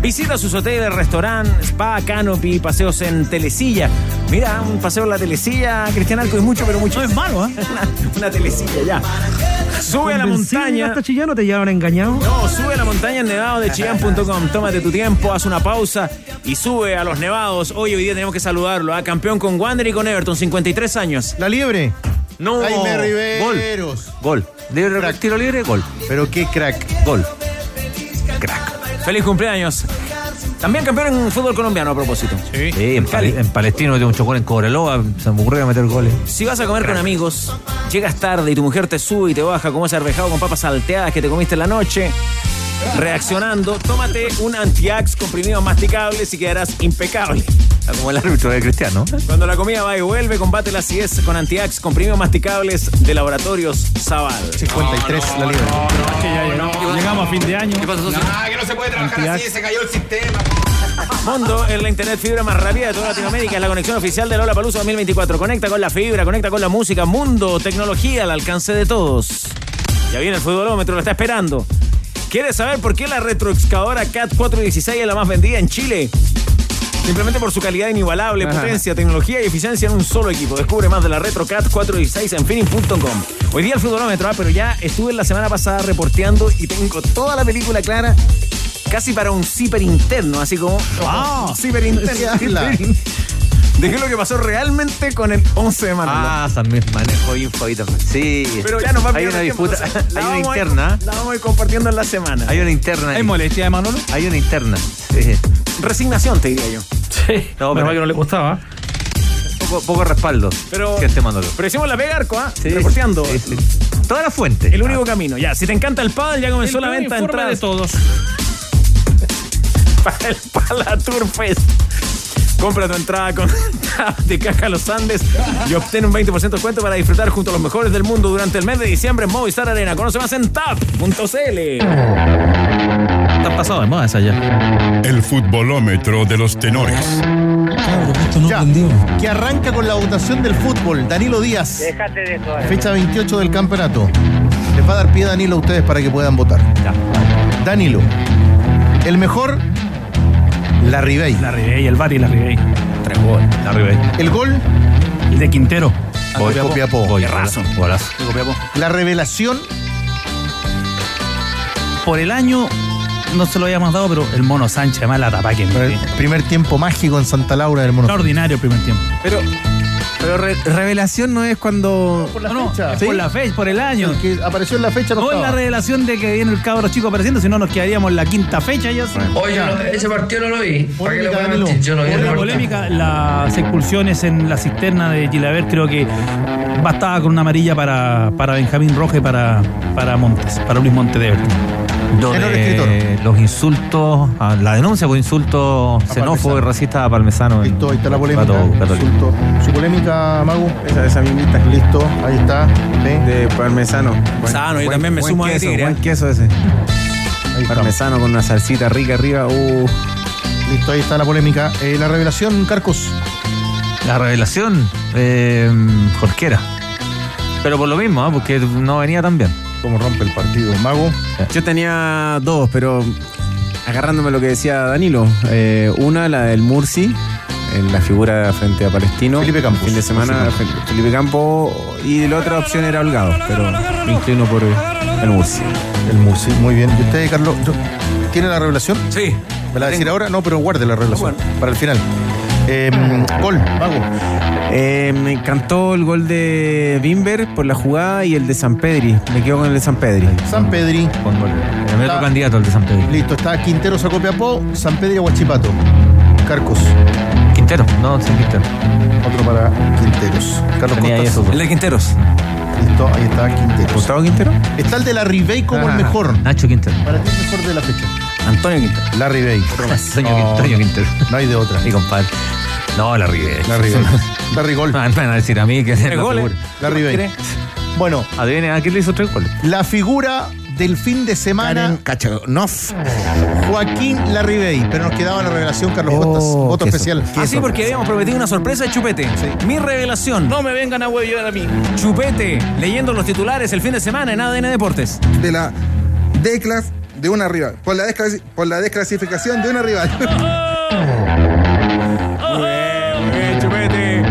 Visita sus hoteles, restaurante, spa, canopy, paseos en Telecilla. Mira, un paseo en la Telecilla, Cristian Arco, es mucho, pero mucho. No es malo, ¿eh? una, una Telecilla, ya. Sube a la montaña. ¿Hasta Chillano te llevan engañado? No, sube a la montaña en nevadodechillán.com. Tómate tu tiempo, haz una pausa y sube a los nevados. Hoy, hoy día tenemos que saludarlo. a Campeón con Wander y con Everton, 53 años. La liebre. No, Jaime Riveros. Gol. Libre, tiro libre, gol. Pero qué crack. Gol. Feliz cumpleaños. También campeón en fútbol colombiano a propósito. Sí, en, Cali. Pal- en Palestino tiene un chocón en Cobreloa, se me ocurrió meter goles. Si vas a comer con amigos, llegas tarde y tu mujer te sube y te baja como ese arvejado con papas salteadas que te comiste en la noche, reaccionando, tómate un antiax comprimidos masticables y quedarás impecable. Como el árbitro de Cristiano. Cuando la comida va y vuelve, combate la acidez con antiax comprimidos masticables de Laboratorios Zaval. 53 la liebre. Llegamos a fin de año. ¿Qué pasó, socio? Ah, que no se puede trabajar así, se cayó el sistema. Mondo es la internet fibra más rápida de toda Latinoamérica. Es la conexión oficial de Lola Palusa 2024. Conecta con la fibra, conecta con la música. Mundo, tecnología al alcance de todos. Ya viene el futbolómetro, lo está esperando. ¿Quieres saber por qué la retroexcavadora CAT 416 es la más vendida en Chile? Simplemente por su calidad inigualable, Ajá. potencia, tecnología y eficiencia en un solo equipo. Descubre más de la RetroCat 416 en finning.com. Hoy día el futbolómetro, ah, pero ya estuve la semana pasada reporteando y tengo toda la película clara casi para un zipper interno, así como Ah, un zipper interno. ¿de qué es lo que pasó realmente con el 11 de Manolo? Ah, también manejo info. Sí. Pero ya nos va hay pidiendo una disputa, hay una a interna. La vamos a ir compartiendo en la semana. Hay una interna. ¿Hay molestia de Manolo? Hay una interna. Sí. Resignación, te diría yo. Sí. No, pero que no le gustaba. poco, poco respaldo. Pero- que este Manolo. Pero hicimos la pega arco, ¿ah? Sí, Reporteando. sí, sí. Toda la fuente. El único camino. Ya, si te encanta el pádel, ya comenzó El la venta de entradas. de todos. para el Palatur Fest. Compra tu entrada con de Caja Los Andes y obtén un 20% de descuento para disfrutar junto a los mejores del mundo durante el mes de diciembre en Movistar Arena. Conoce más en tap.cl. Pasado de moda esa ya. El futbolómetro de los tenores. Ya, que arranca con la votación del fútbol. Danilo Díaz, Déjate de eso. fecha 28 del campeonato. Les va a dar pie Danilo a ustedes para que puedan votar. Danilo, el mejor, la Ribey. La Ribey, el Bar y la Ribey. Tres goles. La Ribey. El gol, El de Quintero. Copiapó. Golazo. De Copiapó. La revelación, Por el año no se lo habíamos dado, pero el Mono Sánchez, además la tapa que el primer tiempo mágico en Santa Laura del Mono. Extraordinario el primer tiempo. Pero, pero re- revelación no es cuando. Por la No, no, fecha. es ¿sí? por la fecha, por el año. El que apareció en la fecha no, No es la revelación de que viene el cabro chico apareciendo, si no nos quedaríamos en la quinta fecha ya. no, ese partido no lo vi. ¿Para qué le voy a Danilo. mentir? Yo no vi la polémica, las expulsiones en la cisterna de Gilaver creo que bastaba con una amarilla para, para Benjamín Roja y para, para Montes, para Luis. Lo Tenor de escritor. los insultos, la denuncia por insultos xenófobos y racistas a Palmesano. en Listo, ahí está la polémica. Pato Católico. Insulto. Su polémica, Magu. Esa, esa mimita Listo, ahí está. ¿sí? de parmesano. Buen- Sano, yo buen- también me buen sumo a queso, Tigre, Buen ¿eh? queso ese. Ahí está. Parmesano con una salsita rica arriba. Uh, Listo, ahí está la polémica. Eh, la revelación, Carcos. La revelación, eh, Jorquera. Pero por lo mismo, ¿ah? porque no venía tan bien. Cómo rompe el partido. Mago. Yo tenía dos, pero agarrándome lo que decía Danilo. eh, una, la del Murci, en la figura frente a Palestino. Felipe Campos. Fin de semana, Fe- Felipe Campo. Y la otra opción era Holgado, pero me inclino por el Murci. El Murci, muy bien. ¿Y usted, Carlos? ¿Tiene la revelación? Sí. ¿Me la va a decir ahora? No, pero guarde la revelación. bueno. Para el final. Eh, gol, Mago. Eh, me encantó el gol de Bimber por la jugada y el de San Pedri. Me quedo con el de San Pedri. San Pedri. Con gol. El Está- candidato, el de San Pedro. Listo, está Quintero sacó Piapó, San Pedro y Aguachipato. Carcos. Quintero, no, sin Quintero. Otro para Quinteros. Carlos dos. El de Quinteros. Listo, ahí está Quinteros. ¿Gustavo Quintero? Está el de la Ribey como Ah, el mejor. Nacho Quintero. Para ti el mejor de la fecha. Antonio Quintero. La Ribey. Toño No, Toño Quintero. No hay de otra. Mi compadre. No, la Ribey. La Ribey. La Rigol. Ah, Me van a decir a mí que es la goles. figura. La Ribey. ¿Cree? Bueno, Adivine, ¿a quién le hizo tres goles? la figura del fin de semana, Karen. Joaquín Larribey. Pero nos quedaba la revelación, Carlos Oh, Costas. Voto qué especial. Ah, sí, porque habíamos prometido una sorpresa de Chupete. Mi revelación. No me vengan a huevillar a mí. Chupete, leyendo los titulares el fin de semana en ADN Deportes. de la declas de una rival. Por la, por la desclasificación de una rival. Bien, Chupete.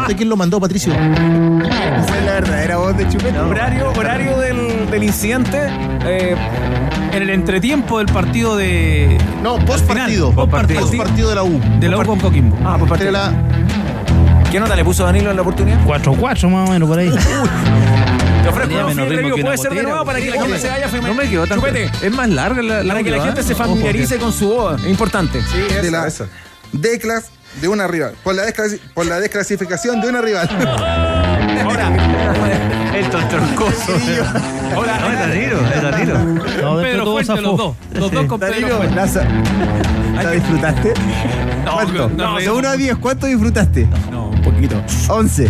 ¿Usted quién lo mandó, Patricio? Esa es la verdadera voz de Chupete. Horario, horario del, del incidente. Eh, en el entretiempo del partido de. No, post partido. Post partido. Post partido de la U. De la U con Coquimbo. Ah, Entre de la- ¿Qué nota le puso Danilo en la oportunidad? 4-4 más o menos por ahí. Te ofrezco un menos ritmo que Puede ser de nuevo para que la gente se vaya No me quedó tan. Chupete. Es más larga la, Para que la gente se familiarice con su voz. Es importante. de la declas de una rival. Por la, desclasi- por la desclasificación de una rival. Ahora, El tontorcoso. ahora, No, es Danilo, es Danilo. No, Pedro Fuente, zafó. los dos. Los dos con Pedro ¿la disfrutaste? ¿Cuánto? no, de no. 1 a 10, ¿cuánto disfrutaste? No, un poquito. 11.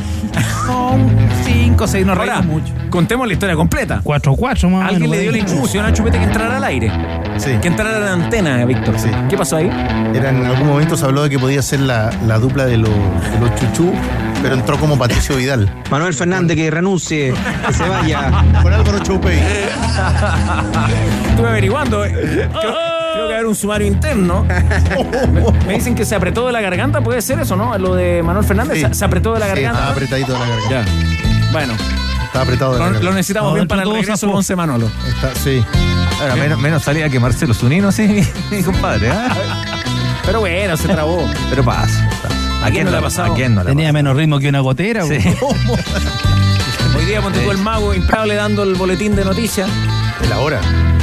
No, 5, 6, no reímos mucho. contemos la historia completa. 4-4 más o Alguien menos le dio por la instrucción a Chupete que entrara al aire. Sí. Que entrara a la antena, Víctor. Sí. ¿Qué pasó ahí? Era, en algún momento se habló de que podía ser la, la dupla de los, de los chuchú, pero entró como Patricio Vidal. Manuel Fernández que renuncie, que se vaya. Con Álvaro Choupey. Estuve averiguando. Haber un sumario interno. Me, me dicen que se apretó de la garganta. ¿Puede ser eso, no? Lo de Manuel Fernández. Sí. Se, se apretó de la Sí, garganta. estaba apretadito de la garganta. Ya. Bueno, Estaba apretado de la lo, lo garganta. necesitamos No, bien para el regreso del once Manolo. Está- sí. Ahora, menos, menos salida que Marcelo Zunino, sí, mi, compadre. ¿ah? Pero bueno, se trabó. Pero pasa. ¿A quién no le ha pasado? ¿A quién no le ha Tenía menos ritmo que una gotera. Sí. Hoy día ponte tú el mago imparable dando el boletín de noticias. De la hora.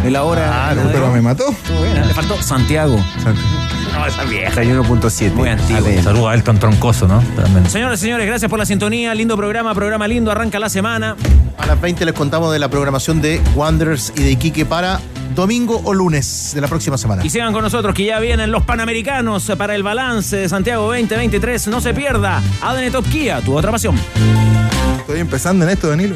De la hora. Claro, Pero me mató. Le faltó Santiago. No, esa vieja. 31.7. Muy antiguo. Saludos a Elton Troncoso, ¿no? También. Señores, señores, gracias por la sintonía. Lindo programa, programa lindo. Arranca la semana. A las 20 les contamos de la programación de Wanderers y de Iquique para domingo o lunes de la próxima semana. Y sigan con nosotros que ya vienen los Panamericanos para el balance de Santiago 2023. No se pierda. ADN Top Kia, tu otra pasión. Estoy empezando en esto, Danilo.